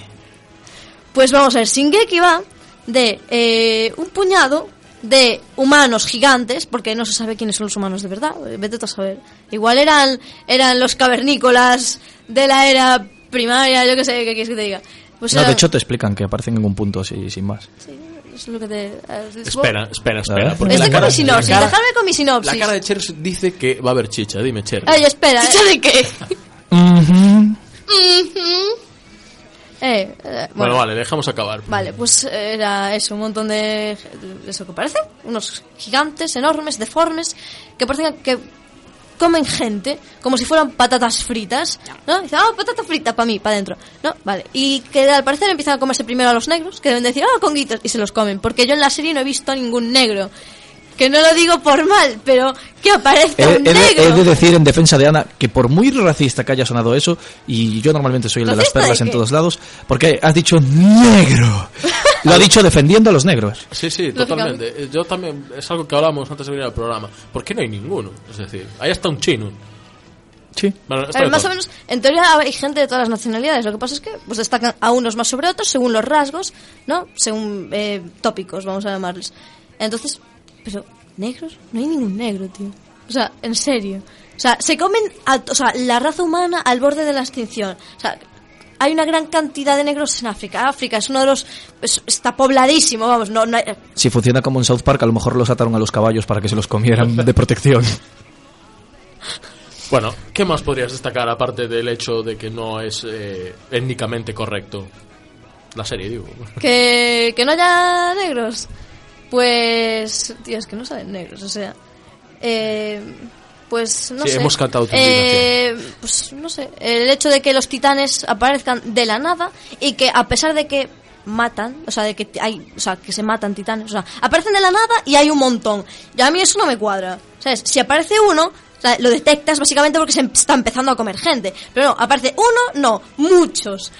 S4: Pues vamos a ver, Shingeki va de eh, un puñado de humanos gigantes, porque no se sabe quiénes son los humanos de verdad, vete tú a saber. Igual eran, eran los cavernícolas de la era primaria, yo qué sé, qué quieres que te diga. Pues
S3: no,
S4: era-
S3: de hecho te explican que aparecen en un punto así, sin más.
S4: Sí, es lo que te... eh,
S1: Espera, espera,
S3: A
S1: espera. porque
S4: Estoy
S1: la
S4: con
S1: cara,
S4: mi sinopsis,
S1: la cara-
S4: dejadme con mi sinopsis.
S1: la cara de Cher dice que va a haber chicha. Dime, Cher.
S4: Ay, espera.
S5: ¿Chicha de qué?
S4: Eh, eh,
S1: bueno,
S4: bueno,
S1: vale, dejamos acabar.
S4: Vale, pues era eso, un montón de... Eso que parece, unos gigantes, enormes, deformes, que parecen que comen gente como si fueran patatas fritas, ¿no? Dicen, ah, patata frita para mí, para adentro, ¿no? Vale, y que al parecer empiezan a comerse primero a los negros, que deben decir, ah, conguitos, y se los comen, porque yo en la serie no he visto a ningún negro. Que no lo digo por mal, pero que aparezca
S3: He,
S4: un
S3: he de,
S4: negro.
S3: he de decir en defensa de Ana que por muy racista que haya sonado eso, y yo normalmente soy el de las
S4: ¿Racista de
S3: perlas en todos lados, porque has dicho negro. Lo ha dicho defendiendo a los negros.
S1: Sí, sí, totalmente. Eh, Yo también, es algo que hablábamos antes de venir al programa. ¿Por qué no hay ninguno? Es decir, ahí está un chino.
S3: Sí.
S1: Bueno,
S4: ver, más
S1: todo.
S4: o menos, en teoría hay gente de todas las nacionalidades. Lo que pasa es que pues destacan a unos más sobre otros según los rasgos, ¿no? Según eh, tópicos, vamos a llamarles. Entonces, pero negros, no hay ningún negro, tío. O sea, en serio. O sea, se comen, a, o sea, la raza humana al borde de la extinción. O sea, hay una gran cantidad de negros en África. África es uno de los, es- está pobladísimo, vamos. No, no hay-
S3: Si funciona como en South Park, a lo mejor los ataron a los caballos para que se los comieran de protección.
S1: Bueno, ¿qué más podrías destacar aparte del hecho de que no es eh, étnicamente correcto la serie, digo?
S4: que, que no haya negros. Pues, tío, es que no salen negros, o sea. Eh, pues no
S1: Sí,
S4: sé.
S1: hemos cantado tu
S4: Eh, pues no sé. El hecho de que los titanes aparezcan de la nada y que a pesar de que matan, o sea, de que hay, o sea, que se matan titanes, o sea, aparecen de la nada y hay un montón. Y a mí eso no me cuadra. ¿Sabes? Si aparece uno, o sea, lo detectas básicamente porque se está empezando a comer gente. Pero no, aparece uno, no, muchos.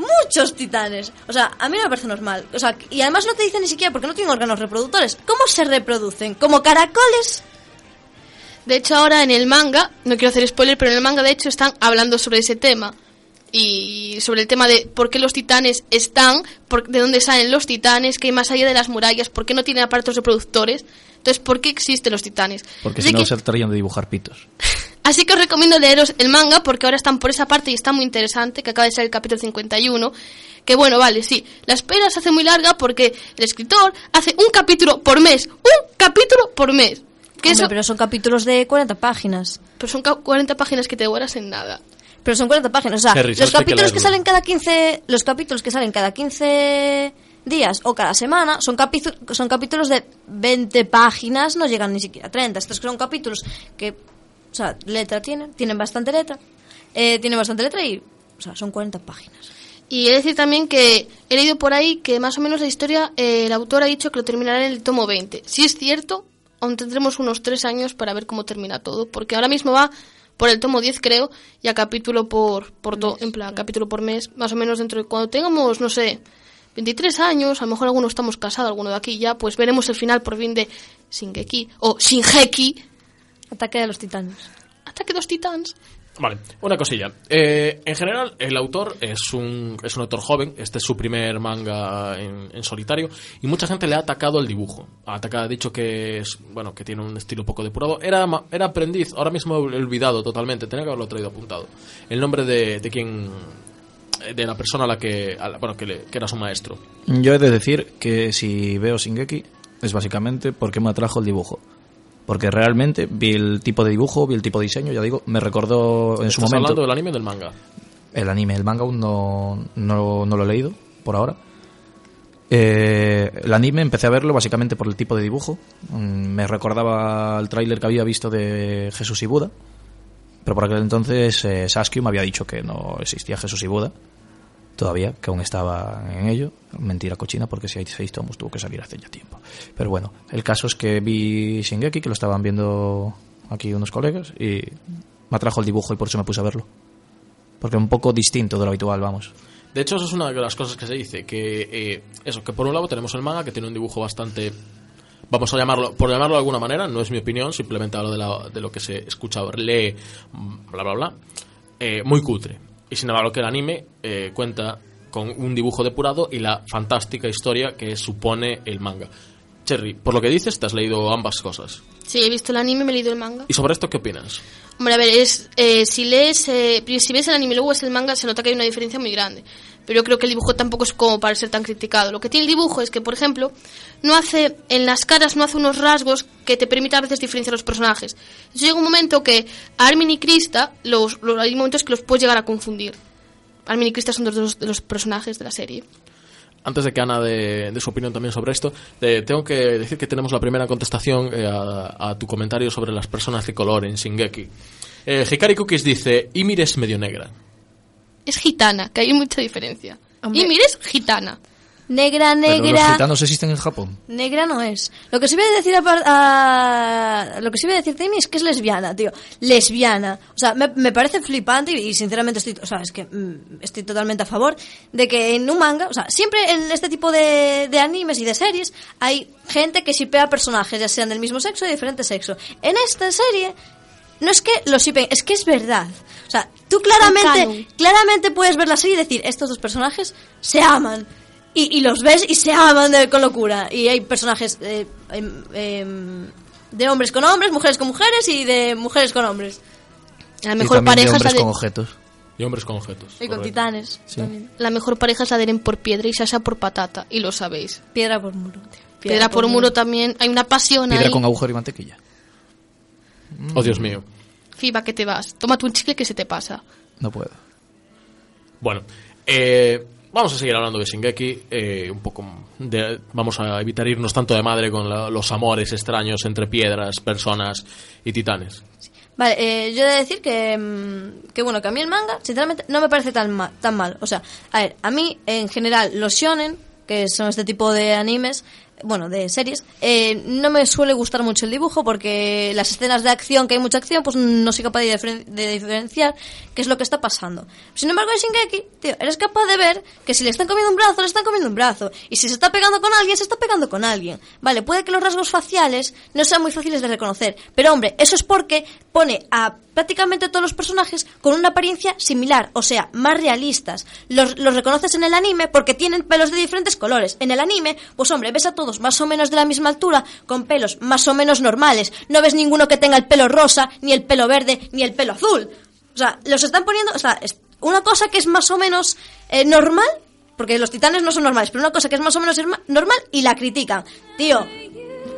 S4: Muchos titanes. O sea, a mí no me parece normal. O sea, y además no te dicen ni siquiera porque no tienen órganos reproductores. ¿Cómo se reproducen? ¿Como caracoles?
S5: De hecho, ahora en el manga, no quiero hacer spoiler, pero en el manga de hecho están hablando sobre ese tema. Y sobre el tema de por qué los titanes están, por- de dónde salen los titanes, que hay más allá de las murallas, por qué no tienen aparatos reproductores. Entonces, ¿por qué existen los titanes?
S3: Porque
S5: Así
S3: si no
S5: que-
S3: se tratarían de dibujar pitos.
S5: Así que os recomiendo leeros el manga porque ahora están por esa parte y está muy interesante, que acaba de ser el capítulo 51. Que bueno, vale, sí, la espera se hace muy larga porque el escritor hace un capítulo por mes, un capítulo por mes. Que
S4: Hombre,
S5: eso,
S4: pero son capítulos de 40 páginas.
S5: pero son ca- 40 páginas que te devoras en nada.
S4: Pero son 40 páginas. O sea, los
S1: que
S4: capítulos que, salen cada 15... Los capítulos que salen cada 15 días o cada semana son, son capítulos de 20 páginas, no llegan ni siquiera a 30. Estos son capítulos que, o sea, letra tienen, tienen bastante letra, eh, tienen bastante letra y, o sea, son 40 páginas.
S5: Y he de decir también que he leído por ahí que más o menos la historia, eh, el autor ha dicho que lo terminará en el tomo 20. Si es cierto, aún tendremos unos tres años para ver cómo termina todo, porque ahora mismo va por el tomo 10 creo, y a capítulo por, por do- en plan, capítulo por mes, más o menos dentro de cuando tengamos, no sé, 23 años, a lo mejor alguno estamos casados, alguno de aquí ya, pues veremos el final por fin de Shingeki, o Shingeki,
S4: Ataque de los titanes.
S5: Ataque de los Titans.
S1: Vale, una cosilla. Eh, en general, el autor es un, es un autor joven. Este es su primer manga en, en solitario. Y mucha gente le ha atacado el dibujo. Ha atacado, ha dicho que es, bueno, que tiene un estilo poco depurado. Era, ma- era aprendiz. Ahora mismo he olvidado totalmente. Tenía que haberlo traído apuntado. El nombre de, de quien, de la persona a la que, a la- bueno, que, le- que era su maestro.
S3: Yo he de decir que si veo Shingeki es básicamente porque me atrajo el dibujo. Porque realmente vi el tipo de dibujo, vi el tipo de diseño, ya digo, me recordó en su
S1: ¿Estás
S3: momento
S1: hablando del anime o del manga?
S3: el anime, el manga aún no, no, no lo he leído por ahora. Eh, el anime empecé a verlo básicamente por el tipo de dibujo. Mm, Me recordaba el tráiler que había visto de Jesús y Buda. Pero por aquel entonces eh, me había dicho que no existía Jesús y Buda. Todavía, que aún estaba en ello. Mentira cochina, porque si hay seis tomos tuvo que salir hace ya tiempo. Pero bueno, el caso es que vi Shingeki, que lo estaban viendo aquí unos colegas, y me atrajo el dibujo y por eso me puse a verlo. Porque es un poco distinto de lo habitual, vamos.
S1: De hecho, eso es una de las cosas que se dice, que eh, eso, que por un lado tenemos el manga que tiene un dibujo bastante, vamos a llamarlo, por llamarlo de alguna manera, no es mi opinión, simplemente hablo de, la- de lo que se escucha, lee, bla, bla, bla, eh, muy cutre. Y sin embargo, que el anime eh, cuenta con un dibujo depurado y la fantástica historia que supone el manga. Cherry, por lo que dices, te has leído ambas cosas.
S5: Sí, he visto el anime, me he leído el manga.
S1: ¿Y sobre esto qué opinas?
S5: Hombre, a ver, es, eh, si lees, eh, si ves el anime y luego ves el manga, se nota que hay una diferencia muy grande. Pero yo creo que el dibujo tampoco es como para ser tan criticado. Lo que tiene el dibujo es que, por ejemplo, no hace, en las caras no hace unos rasgos que te permita a veces diferenciar los personajes. Llega un momento que Armin y Krista, los, hay momentos que los puedes llegar a confundir. Armin y Krista son dos de los, personajes de la serie.
S1: Antes de que Ana dé su opinión también sobre esto, te- tengo que decir que tenemos la primera contestación eh, a, a tu comentario sobre las personas de color en Shingeki. Eh, Hikari Cookies dice, Ymir es medio negra.
S5: Es gitana, que hay mucha diferencia.
S4: Hombre.
S5: Y mires gitana.
S4: Negra,
S3: Pero los
S4: negra...
S3: gitanos existen en Japón.
S4: Negra no es. Lo que sí voy a decir apar- a, lo que sí voy a decir de mí es que es lesbiana, tío. Lesbiana. O sea, me, me parece flipante y, y sinceramente estoy, o sea, es que mm, estoy totalmente a favor de que en un manga, o sea, siempre en este tipo de, de animes y de series hay gente que shipea personajes, ya sean del mismo sexo o de diferente sexo. En esta serie no es que lo shipen, es que es verdad. O sea, tú claramente, claramente puedes ver la serie y decir, estos dos personajes se aman. Y, y los ves y se aman de- con locura. Y hay personajes eh, em, em, de hombres con hombres, mujeres con mujeres y de mujeres con hombres.
S5: La
S3: y
S5: mejor
S3: de
S5: pareja es la
S3: hombres
S5: de,
S3: con objetos.
S1: Y hombres con objetos.
S4: Y con titanes.
S3: Sí.
S5: la mejor pareja es la de Eren por piedra y Sasha por patata. Y lo sabéis.
S4: Piedra por muro. tío.
S5: Piedra, por muro también. Hay una pasión
S3: Piedra
S5: ahí.
S3: con agujero y mantequilla.
S1: Oh, Dios mío.
S5: Fiba, que te vas. Tómate un chicle que se te pasa.
S3: No puedo.
S1: Bueno, eh, vamos a seguir hablando de Shingeki. eh, un poco de- vamos a evitar irnos tanto de madre con la- los amores extraños entre piedras, personas y titanes.
S4: Vale, eh, yo he de decir que, mm, que, bueno, que a mí el manga, sinceramente, no me parece tan, ma- tan mal. O sea, a ver, a mí, en general, los shonen, que son este tipo de animes, bueno, de series, eh, no me suele gustar mucho el dibujo porque las escenas de acción, que hay mucha acción, pues no soy capaz de, diferen- de diferenciar qué es lo que está pasando. Sin embargo, en Shingeki, tío, eres capaz de ver que si le están comiendo un brazo, le están comiendo un brazo. Y si se está pegando con alguien, se está pegando con alguien. Vale, puede que los rasgos faciales no sean muy fáciles de reconocer. Pero hombre, eso es porque pone a prácticamente todos los personajes con una apariencia similar, o sea, más realistas. Los, los reconoces en el anime porque tienen pelos de diferentes colores. En el anime, pues hombre, ves a todos más o menos de la misma altura, con pelos más o menos normales. No ves ninguno que tenga el pelo rosa, ni el pelo verde, ni el pelo azul. O sea, los están poniendo, o sea, es una cosa que es más o menos eh, normal, porque los titanes no son normales, pero una cosa que es más o menos normal y la critican. Tío,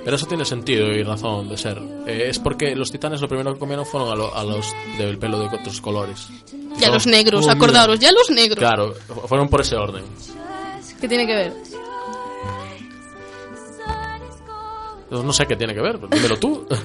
S1: Pero eso tiene sentido y razón de ser. Eh, es porque los titanes lo primero que comieron fueron a, lo- a los del pelo de otros colores.
S5: Ya
S1: No.
S5: los negros,
S1: Oh, mira.
S5: acordaros, ya los negros.
S1: Claro, fueron por ese orden.
S2: ¿Qué tiene que ver?
S1: No sé qué tiene que ver, pero dímelo tú.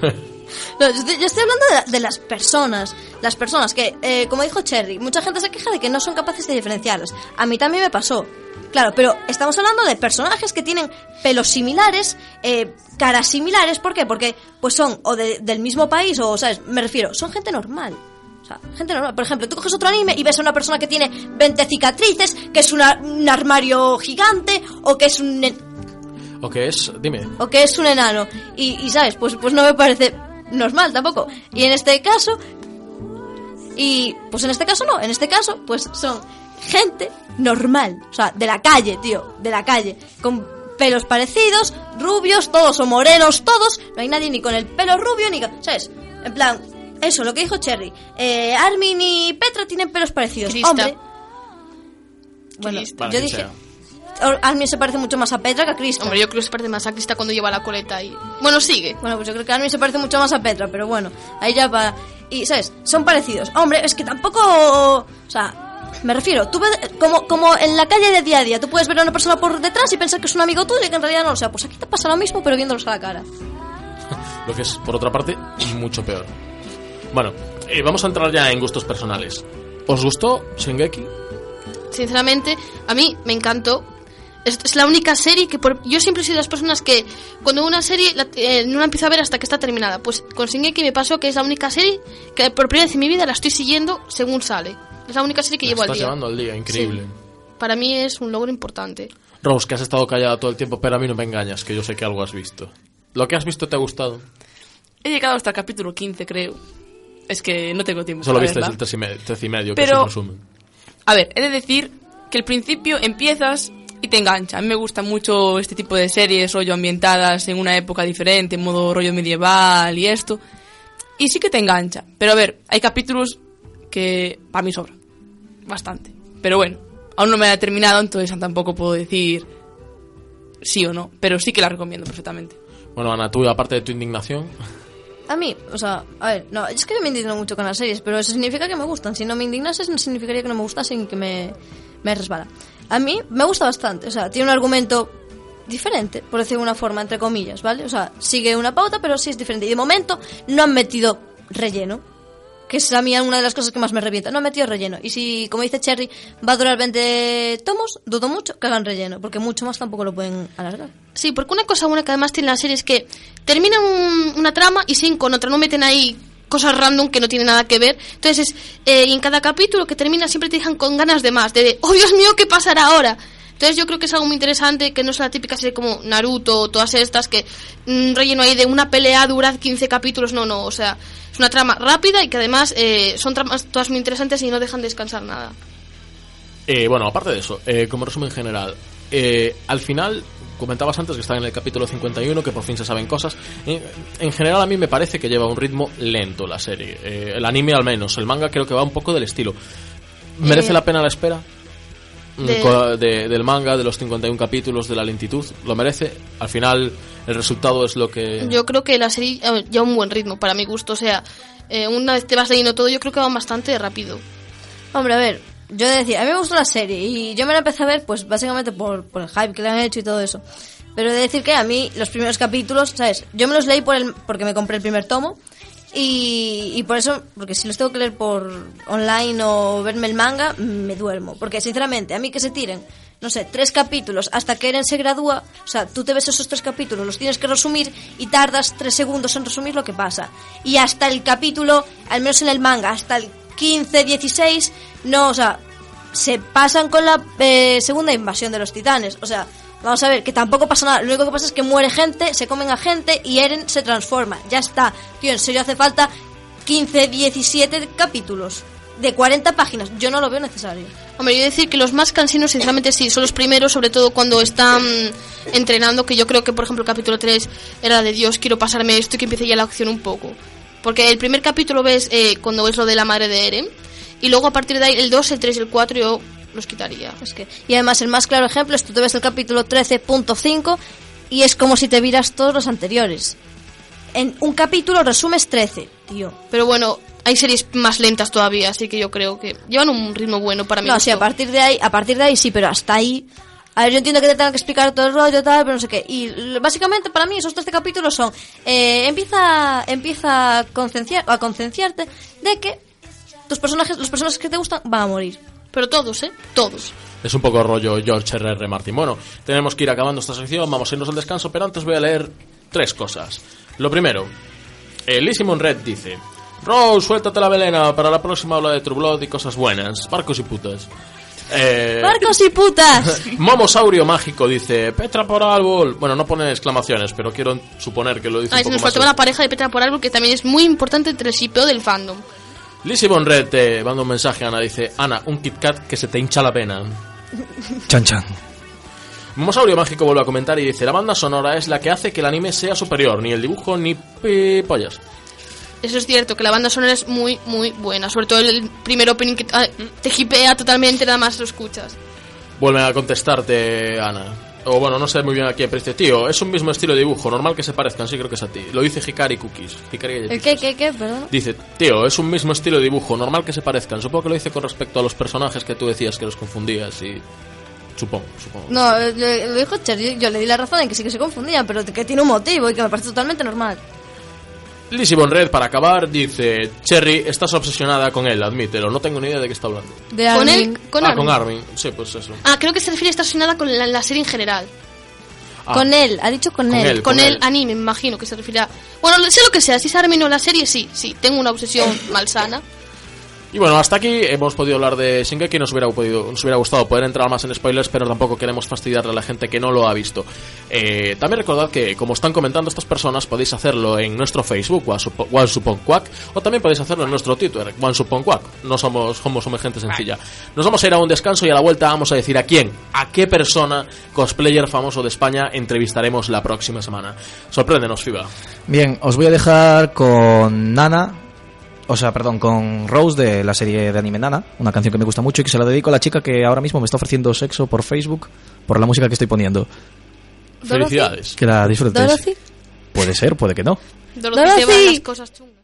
S4: No, yo, estoy, hablando de, la- de las personas. Las personas que, eh, como dijo Cherry, mucha gente se queja de que no son capaces de diferenciarlos. A mí también me pasó. Claro, pero estamos hablando de personajes que tienen pelos similares, eh, caras similares. ¿Por qué? Porque pues son o de- del mismo país o, ¿sabes? Me refiero, son gente normal. O sea, gente normal. Por ejemplo, tú coges otro anime y ves a una persona que tiene 20 cicatrices, que es un armario gigante o que es un...
S1: o que es, dime.
S4: o que es un enano. Y, y, sabes, pues, pues no me parece normal tampoco. Y en este caso, y pues en este caso no, en este caso, pues son gente normal, o sea, de la calle, tío, de la calle, con pelos parecidos, rubios, todos o morenos, todos, no hay nadie ni con el pelo rubio ni con, ¿sabes? En plan, eso, lo que dijo Cherry, eh, Armin y Petra tienen pelos parecidos,
S5: Krista.
S4: hombre. Bueno, yo dije,
S1: sea.
S4: Armin se parece mucho más a Petra que a Krista.
S5: Hombre, yo creo que se parece más a Crista cuando lleva la coleta y... Bueno, sigue.
S4: Bueno, pues yo creo que Armin se parece mucho más a Petra, pero bueno, ahí ya para... Y, ¿sabes? Son parecidos. Hombre, es que tampoco... O sea, me refiero, tú ves, como, como en la calle de día a día, tú puedes ver a una persona por detrás y pensar que es un amigo tuyo y que en realidad no. O sea, pues aquí te pasa lo mismo, pero viéndolos a la cara.
S1: Lo que es, por otra parte, mucho peor. Bueno, eh, vamos a entrar ya en gustos personales. ¿Os gustó Shingeki?
S5: Sinceramente, a mí me encantó. Es, es la única serie que por, yo siempre he sido de las personas que cuando una serie la- eh, no la empiezo a ver hasta que está terminada. Pues con Shingeki me pasó que es la única serie que por primera vez en mi vida la estoy siguiendo según sale. Es la única serie que
S1: La
S5: llevo al
S1: estás
S5: día.
S1: llevando al día, increíble.
S5: Sí. Para mí es un logro importante.
S1: Rose, que has estado callada todo el tiempo, pero a mí no me engañas, que yo sé que algo has visto. ¿Lo que has visto te ha gustado?
S2: He llegado hasta el capítulo 15, creo. Es que no tengo tiempo.
S1: Solo viste el tres y, me- tres y medio, que
S2: Pero-
S1: es un resumen.
S2: A ver, he de decir que al principio empiezas y te engancha. A mí me gusta mucho este tipo de series, rollo ambientadas en una época diferente, en modo rollo medieval y esto. Y sí que te engancha. Pero a ver, hay capítulos que para mí sobran. Bastante. Pero bueno, aún no me ha terminado, entonces tampoco puedo decir sí o no. Pero sí que la recomiendo perfectamente.
S1: Bueno, Ana, tú, aparte de tu indignación,
S4: A mí, o sea, a ver, no, es que yo me indigno mucho con las series, pero eso significa que me gustan. Si no me indignase, no significaría que no me gustasen y que me, me resbala. A mí me gusta bastante, o sea, tiene un argumento diferente, por decirlo de una forma, entre comillas, ¿vale? O sea, sigue una pauta, pero sí es diferente. Y de momento no han metido relleno, que es a mí una de las cosas que más me revienta. No han metido relleno. Y si, como dice Cherry, va a durar 20 tomos, dudo mucho que hagan relleno, porque mucho más tampoco lo pueden alargar.
S5: Sí, porque una cosa buena que además tiene la serie es que terminan un- una trama y siguen con otra, no meten ahí cosas random que no tienen nada que ver. Entonces, es, eh, y en cada capítulo que termina siempre te dejan con ganas de más, de, oh Dios mío, ¿qué pasará ahora? Entonces yo creo que es algo muy interesante, que no es la típica serie como Naruto o todas estas, que un relleno ahí de una pelea dura 15 capítulos, no, no, o sea, es una trama rápida y que además eh, son tramas todas muy interesantes y no dejan descansar nada.
S1: Eh, bueno, aparte de eso, eh, como resumen general, eh, al final, comentabas antes que estaba en el capítulo 51, que por fin se saben cosas. En, en general, a mí me parece que lleva un ritmo lento la serie. Eh, el anime, al menos. El manga, creo que va un poco del estilo. ¿Merece
S5: Eh,
S1: la pena la espera? Mm,
S5: de-
S1: de- del manga, de los 51 capítulos, de la lentitud. ¿Lo merece? Al final, el resultado es lo que.
S5: Yo creo que la serie eh, lleva un buen ritmo para mi gusto, o sea, eh, una vez te vas leyendo todo, yo creo que va bastante rápido.
S4: Hombre, a ver, yo he de decir, a mí me gustó la serie y yo me la empecé a ver, pues básicamente por, por el hype que le han hecho y todo eso. Pero he de decir que a mí los primeros capítulos, ¿sabes? Yo me los leí por el, porque me compré el primer tomo y, y por eso, porque si los tengo que leer por online o verme el manga, me duermo. Porque sinceramente, a mí que se tiren no sé, tres capítulos hasta que Eren se gradúa, o sea, tú te ves esos tres capítulos, los tienes que resumir y tardas tres segundos en resumir lo que pasa. Y hasta el capítulo, al menos en el manga, hasta el 15, 16, no, o sea, se pasan con la eh, segunda invasión de los titanes. O sea, vamos a ver, que tampoco pasa nada. Lo único que pasa es que muere gente, se comen a gente y Eren se transforma. Ya está. Tío, en serio hace falta 15, 17 capítulos de 40 páginas. Yo no lo veo necesario.
S5: Hombre, yo decir que los más cansinos, sinceramente, sí, son los primeros, sobre todo cuando están entrenando, que yo creo que, por ejemplo, el capítulo 3 era de Dios, quiero pasarme esto y que empiece ya la acción un poco. Porque el primer capítulo ves eh, cuando es lo de la madre de Eren, y luego a partir de ahí el 2, el 3 y el 4 yo los quitaría.
S4: Es que, y además el más claro ejemplo es tú te ves el capítulo 13.5 y es como si te vieras todos los anteriores. En un capítulo resumes 13, tío.
S5: Pero bueno, hay series más lentas todavía, así que yo creo que llevan un ritmo bueno para mí.
S4: No, sí, a partir de ahí, a partir de ahí sí, pero hasta ahí. A ver, yo entiendo que te tengan que explicar todo el rollo tal, pero no sé qué. Y básicamente para mí esos 13 capítulos son eh, empieza empieza a concienciar a concienciarte de que tus personajes, los personajes que te gustan van a morir.
S5: Pero todos, ¿eh? Todos.
S1: Es un poco rollo George R.R. Martin. Bueno, tenemos que ir acabando esta sección, vamos a irnos al descanso, pero antes voy a leer tres cosas. Lo primero, eh, Lee Simon Red dice: Rose, suéltate la velena, para la próxima habla de True Blood y cosas buenas, barcos y putas. Eh,
S4: ¡Barcos y putas!
S1: Momosaurio mágico dice: Petra por árbol. Bueno, no pone exclamaciones, pero quiero suponer que lo dice
S5: Ah,
S1: un poco
S5: nos faltaba la pareja de Petra por algo que también es muy importante entre el shipeo del fandom.
S1: Lee Simon Red te manda un mensaje a Ana, dice: Ana, un Kit Kat que se te hincha la pena.
S3: Chan chan.
S1: Momosaurio Mágico vuelve a comentar y dice: La banda sonora es la que hace que el anime sea superior, ni el dibujo ni pi- pollas.
S5: Eso es cierto, que la banda sonora es muy, muy buena. Sobre todo el primer opening que ah, te hipea totalmente, nada más lo escuchas.
S1: Vuelve a contestarte Ana. O bueno, no sé muy bien a quién, pero dice: Tío, es un mismo estilo de dibujo, normal que se parezcan, sí creo que es a ti. Lo dice Hikari Cookies. Hikari
S4: ¿El
S1: Galletitas.
S4: qué, qué, qué? Perdón.
S1: Dice, tío, es un mismo estilo de dibujo, normal que se parezcan. Supongo que lo dice con respecto a los personajes que tú decías que los confundías y... Supongo, supongo.
S4: No, eh, lo, lo dijo Cher, yo, yo le di la razón en que sí que se confundían, pero que tiene un motivo y que me parece totalmente normal.
S1: Lizzie Red, para acabar, dice... Cherry, estás obsesionada con él, admítelo. No tengo ni idea de qué está hablando.
S4: De
S5: ¿Con
S4: Armin.
S5: él? ¿Con
S1: ah,
S5: Armin?
S1: con Armin. Sí, pues eso.
S5: Ah, creo que se refiere a estar obsesionada con la, la serie en general.
S1: Ah,
S4: Con él, ha dicho con,
S1: Con
S4: él.
S1: él.
S5: Con
S1: con
S5: el
S1: él.
S5: anime, me imagino que se refiere a... Bueno, sé lo que sea, si es Armin o la serie, sí, sí, tengo una obsesión malsana.
S1: Y bueno, hasta aquí hemos podido hablar de Shingeki. Nos hubiera, podido, nos hubiera gustado poder entrar más en spoilers, pero tampoco queremos fastidiarle a la gente que no lo ha visto. Eh, también recordad que, como están comentando estas personas, podéis hacerlo en nuestro Facebook, OneSuponQuack, o también podéis hacerlo en nuestro Twitter, OneSuponQuack. No somos, somos, somos gente sencilla. Nos vamos a ir a un descanso y a la vuelta vamos a decir a quién, a qué persona cosplayer famoso de España entrevistaremos la próxima semana. Sorpréndenos, Fiba.
S3: Bien, os voy a dejar con Nana, o sea, perdón, con Rose de la serie de anime Nana, una canción que me gusta mucho y que se la dedico a la chica que ahora mismo me está ofreciendo sexo por Facebook por la música que estoy poniendo.
S1: Felicidades.
S3: Que la disfrutes.
S4: Dorothy.
S3: Puede ser, puede que no.
S5: Dorothy,
S4: Dorothy.
S5: lleva las cosas chungas.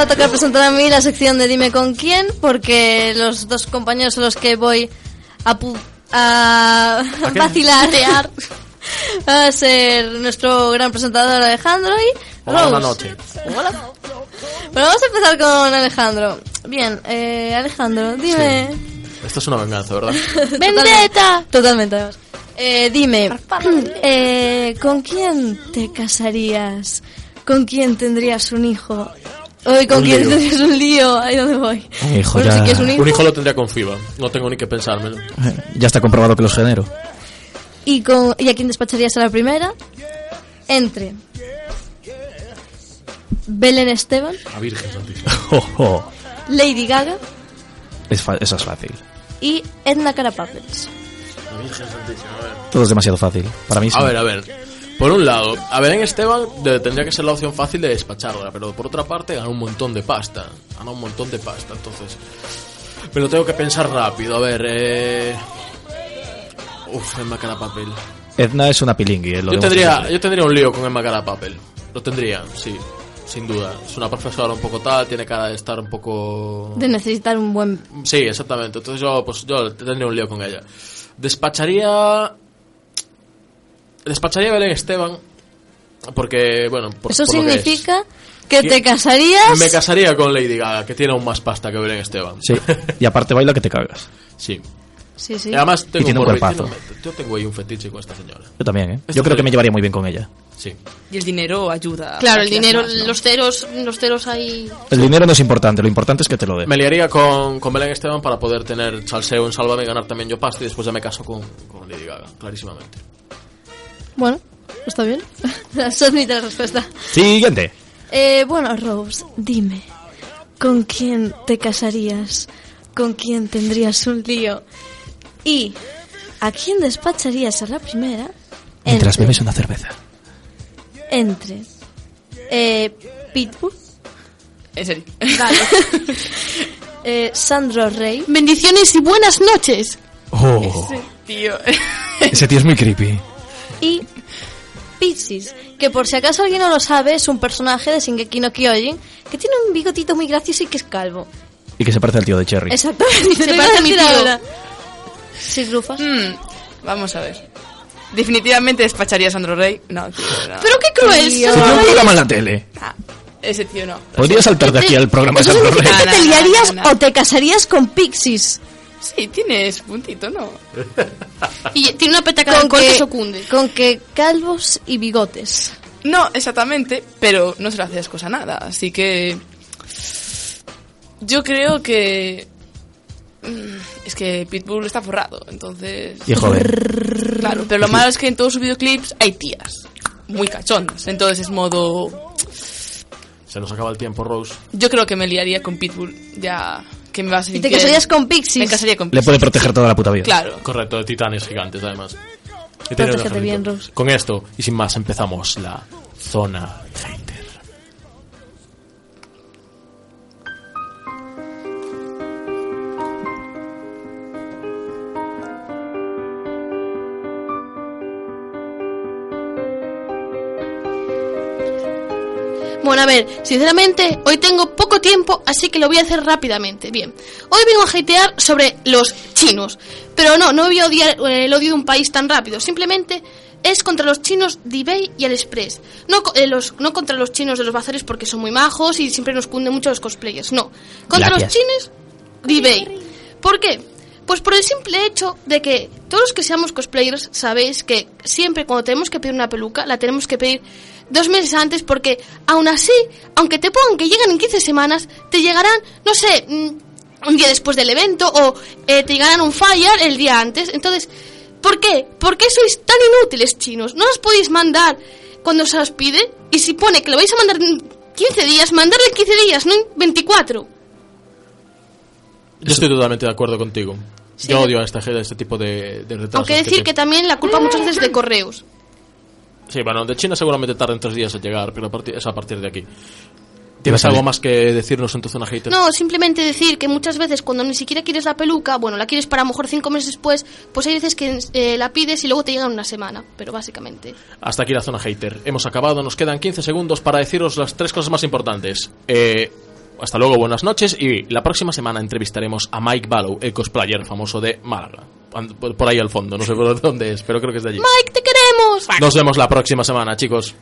S4: Va a tocar presentar a mí la sección de Dime con quién, porque los dos compañeros a los que voy a, pu- a vacilar va a ser nuestro gran presentador Alejandro y
S1: Hola,
S4: Rose.
S1: buenas noches.
S4: Hola. Bueno, vamos a empezar con Alejandro. Bien, eh, Alejandro, dime.
S1: Esto es una venganza, ¿verdad?
S5: ¡Vendetta!
S4: Totalmente. además. Eh, dime, eh, ¿con quién te casarías? ¿Con quién tendrías un hijo? Hoy, ¿con quién
S1: lío.
S4: tendrías un lío? Ahí dónde voy.
S3: Un hijo,
S4: Bueno,
S3: ya.
S4: sí que es un hijo.
S1: Un hijo lo tendría con FIBA. No tengo ni que pensármelo.
S3: Ya está comprobado que los genero.
S4: ¿Y, con, ¿Y a quién despacharías a la primera? Entre Belén Esteban,
S1: A Virgen Santísima.
S3: Oh, oh.
S4: Lady Gaga
S3: Es fa- eso es fácil.
S4: y Edna Carapapels.
S1: A Virgen Santísima, a ver.
S3: Todo es demasiado fácil. Para mí sí.
S1: A ver, a ver. Por un lado, a Belén Esteban tendría que ser la opción fácil de despacharla, pero por otra parte gana un montón de pasta. Gana un montón de pasta, entonces. Me lo tengo que pensar rápido. A ver, eh. Uf, Emma Carapapel.
S3: Edna es una pilingui. eh, lo
S1: Yo tendría, yo tendría un lío con Emma Carapapel. Lo tendría, sí. Sin duda. Es una profesora un poco tal, tiene cara de estar un poco.
S4: De necesitar un buen...
S1: Sí, exactamente. Entonces yo, pues yo tendría un lío con ella. Despacharía. Despacharía a Belén Esteban. Porque, bueno, por,
S4: Eso
S1: por lo que es.
S4: significa que te casarías...
S1: Me casaría con Lady Gaga, que tiene aún más pasta que Belén Esteban.
S3: Sí. Y aparte baila que te cagas.
S1: Sí.
S4: Sí, sí.
S1: Y además tengo
S3: tiene un cuerpazo.
S1: Yo tengo ahí un fetiche con esta señora.
S3: Yo también, ¿eh? Yo creo que me llevaría muy bien con ella.
S1: Sí.
S2: Y el dinero ayuda.
S5: Claro, el dinero,
S2: más, ¿no?
S5: los ceros, los ceros ahí.
S3: El dinero no es importante, lo importante es que te lo dé.
S1: Me liaría con, con Belén Esteban para poder tener salseo en Sálvame y ganar también yo pasta y después ya me caso con, con Lady Gaga, clarísimamente.
S4: Bueno, está bien. Se admite la respuesta.
S3: Siguiente.
S4: Eh, bueno, Rose, dime, ¿con quién te casarías? ¿Con quién tendrías un lío? ¿Y a quién despacharías a la primera?
S3: Mientras
S4: entre,
S3: bebes una cerveza.
S4: entre eh, Pitbull,
S2: En serio.
S4: vale, eh, Sandro Rey
S5: Bendiciones y buenas noches.
S3: Oh,
S2: Tío.
S3: ese tío es muy creepy.
S4: Y Pixies, que por si acaso alguien no lo sabe, es un personaje de Shingeki no Kyojin que tiene un bigotito muy gracioso y que es calvo.
S3: Y que se parece al tío de Cherry.
S4: Exactamente.
S5: Se parece a mi tío.
S4: ahora. Sí, Grufas.
S2: Mm, vamos a ver. Definitivamente despacharía a Sandro Rey. No, tío, no.
S5: Pero qué cruel
S4: Tío.
S3: Se tiene un
S5: soy.
S3: programa en la tele.
S2: Ah, ese tío no.
S3: Podría saltar de aquí al programa de Sandro Rey.
S4: te
S2: No, no,
S4: liarías
S2: no, no.
S4: o te casarías con Pixies.
S2: Sí, tienes puntito, ¿no?
S5: Y tiene una petaca de
S4: Con
S5: alcohol que
S4: que,
S5: eso cunde.
S4: con que calvos y bigotes.
S2: No, exactamente, pero no se le hace cosa nada. Así que. Yo creo que. mm, Es que Pitbull está forrado, entonces.
S3: Y joder.
S2: Claro, pero lo malo es que en todos sus videoclips hay tías. Muy cachondas. Entonces es modo.
S1: Se nos acaba el tiempo, Rose.
S2: Yo creo que me liaría con Pitbull. Ya. Que me va a ser
S4: Y te casarías con
S2: Me
S4: Pixies.
S2: casaría con
S3: Le
S2: Pitbull.
S3: puede proteger toda la puta vida.
S2: Claro.
S1: Correcto, de titanes gigantes, además.
S4: Protégete bien, Rose.
S1: Con esto, y sin más, empezamos la zona.
S5: Bueno, a ver, sinceramente, hoy tengo poco tiempo, así que lo voy a hacer rápidamente. Bien, hoy vengo a hatear sobre los chinos. Pero no, no voy a odiar eh, el odio de un país tan rápido. Simplemente es contra los chinos de eBay y AliExpress. No, eh, los, no contra los chinos de los bazares porque son muy majos y siempre nos cunden mucho los cosplayers. No, contra
S3: Gracias.
S5: los chinos de eBay. ¿Por qué? Pues por el simple hecho de que todos los que seamos cosplayers sabéis que siempre cuando tenemos que pedir una peluca la tenemos que pedir dos meses antes porque aún así, aunque te pongan que llegan en 15 semanas, te llegarán, no sé, mm, un día después del evento o eh, te llegarán un fire el día antes. Entonces, ¿por qué? ¿Por qué sois tan inútiles chinos? ¿No las podéis mandar cuando se os pide? Y si pone que lo vais a mandar en 15 días, mandarle en 15 días, no en 24.
S1: Yo estoy totalmente de acuerdo contigo.
S5: Sí.
S1: Yo odio a este, a este tipo de, de retrasos.
S5: Aunque decir que
S1: tiene.
S5: también la culpa muchas veces de correos.
S1: Sí, bueno, de China seguramente tarden tres días en llegar, pero a partir, es a partir de aquí. ¿Tienes algo más que decirnos en tu zona hater?
S5: No, simplemente decir que muchas veces cuando ni siquiera quieres la peluca, bueno, la quieres para a lo mejor cinco meses después, pues hay veces que eh, la pides y luego te llega en una semana, pero básicamente.
S1: Hasta aquí la zona hater. Hemos acabado, nos quedan 15 segundos para deciros las tres cosas más importantes. Eh, hasta luego, buenas noches y la próxima semana entrevistaremos a Mike Ballow, el cosplayer famoso de Málaga. Por ahí al fondo, no sé por dónde es, pero creo que es de allí.
S5: Mike, te queremos.
S1: Nos vemos la próxima semana, chicos.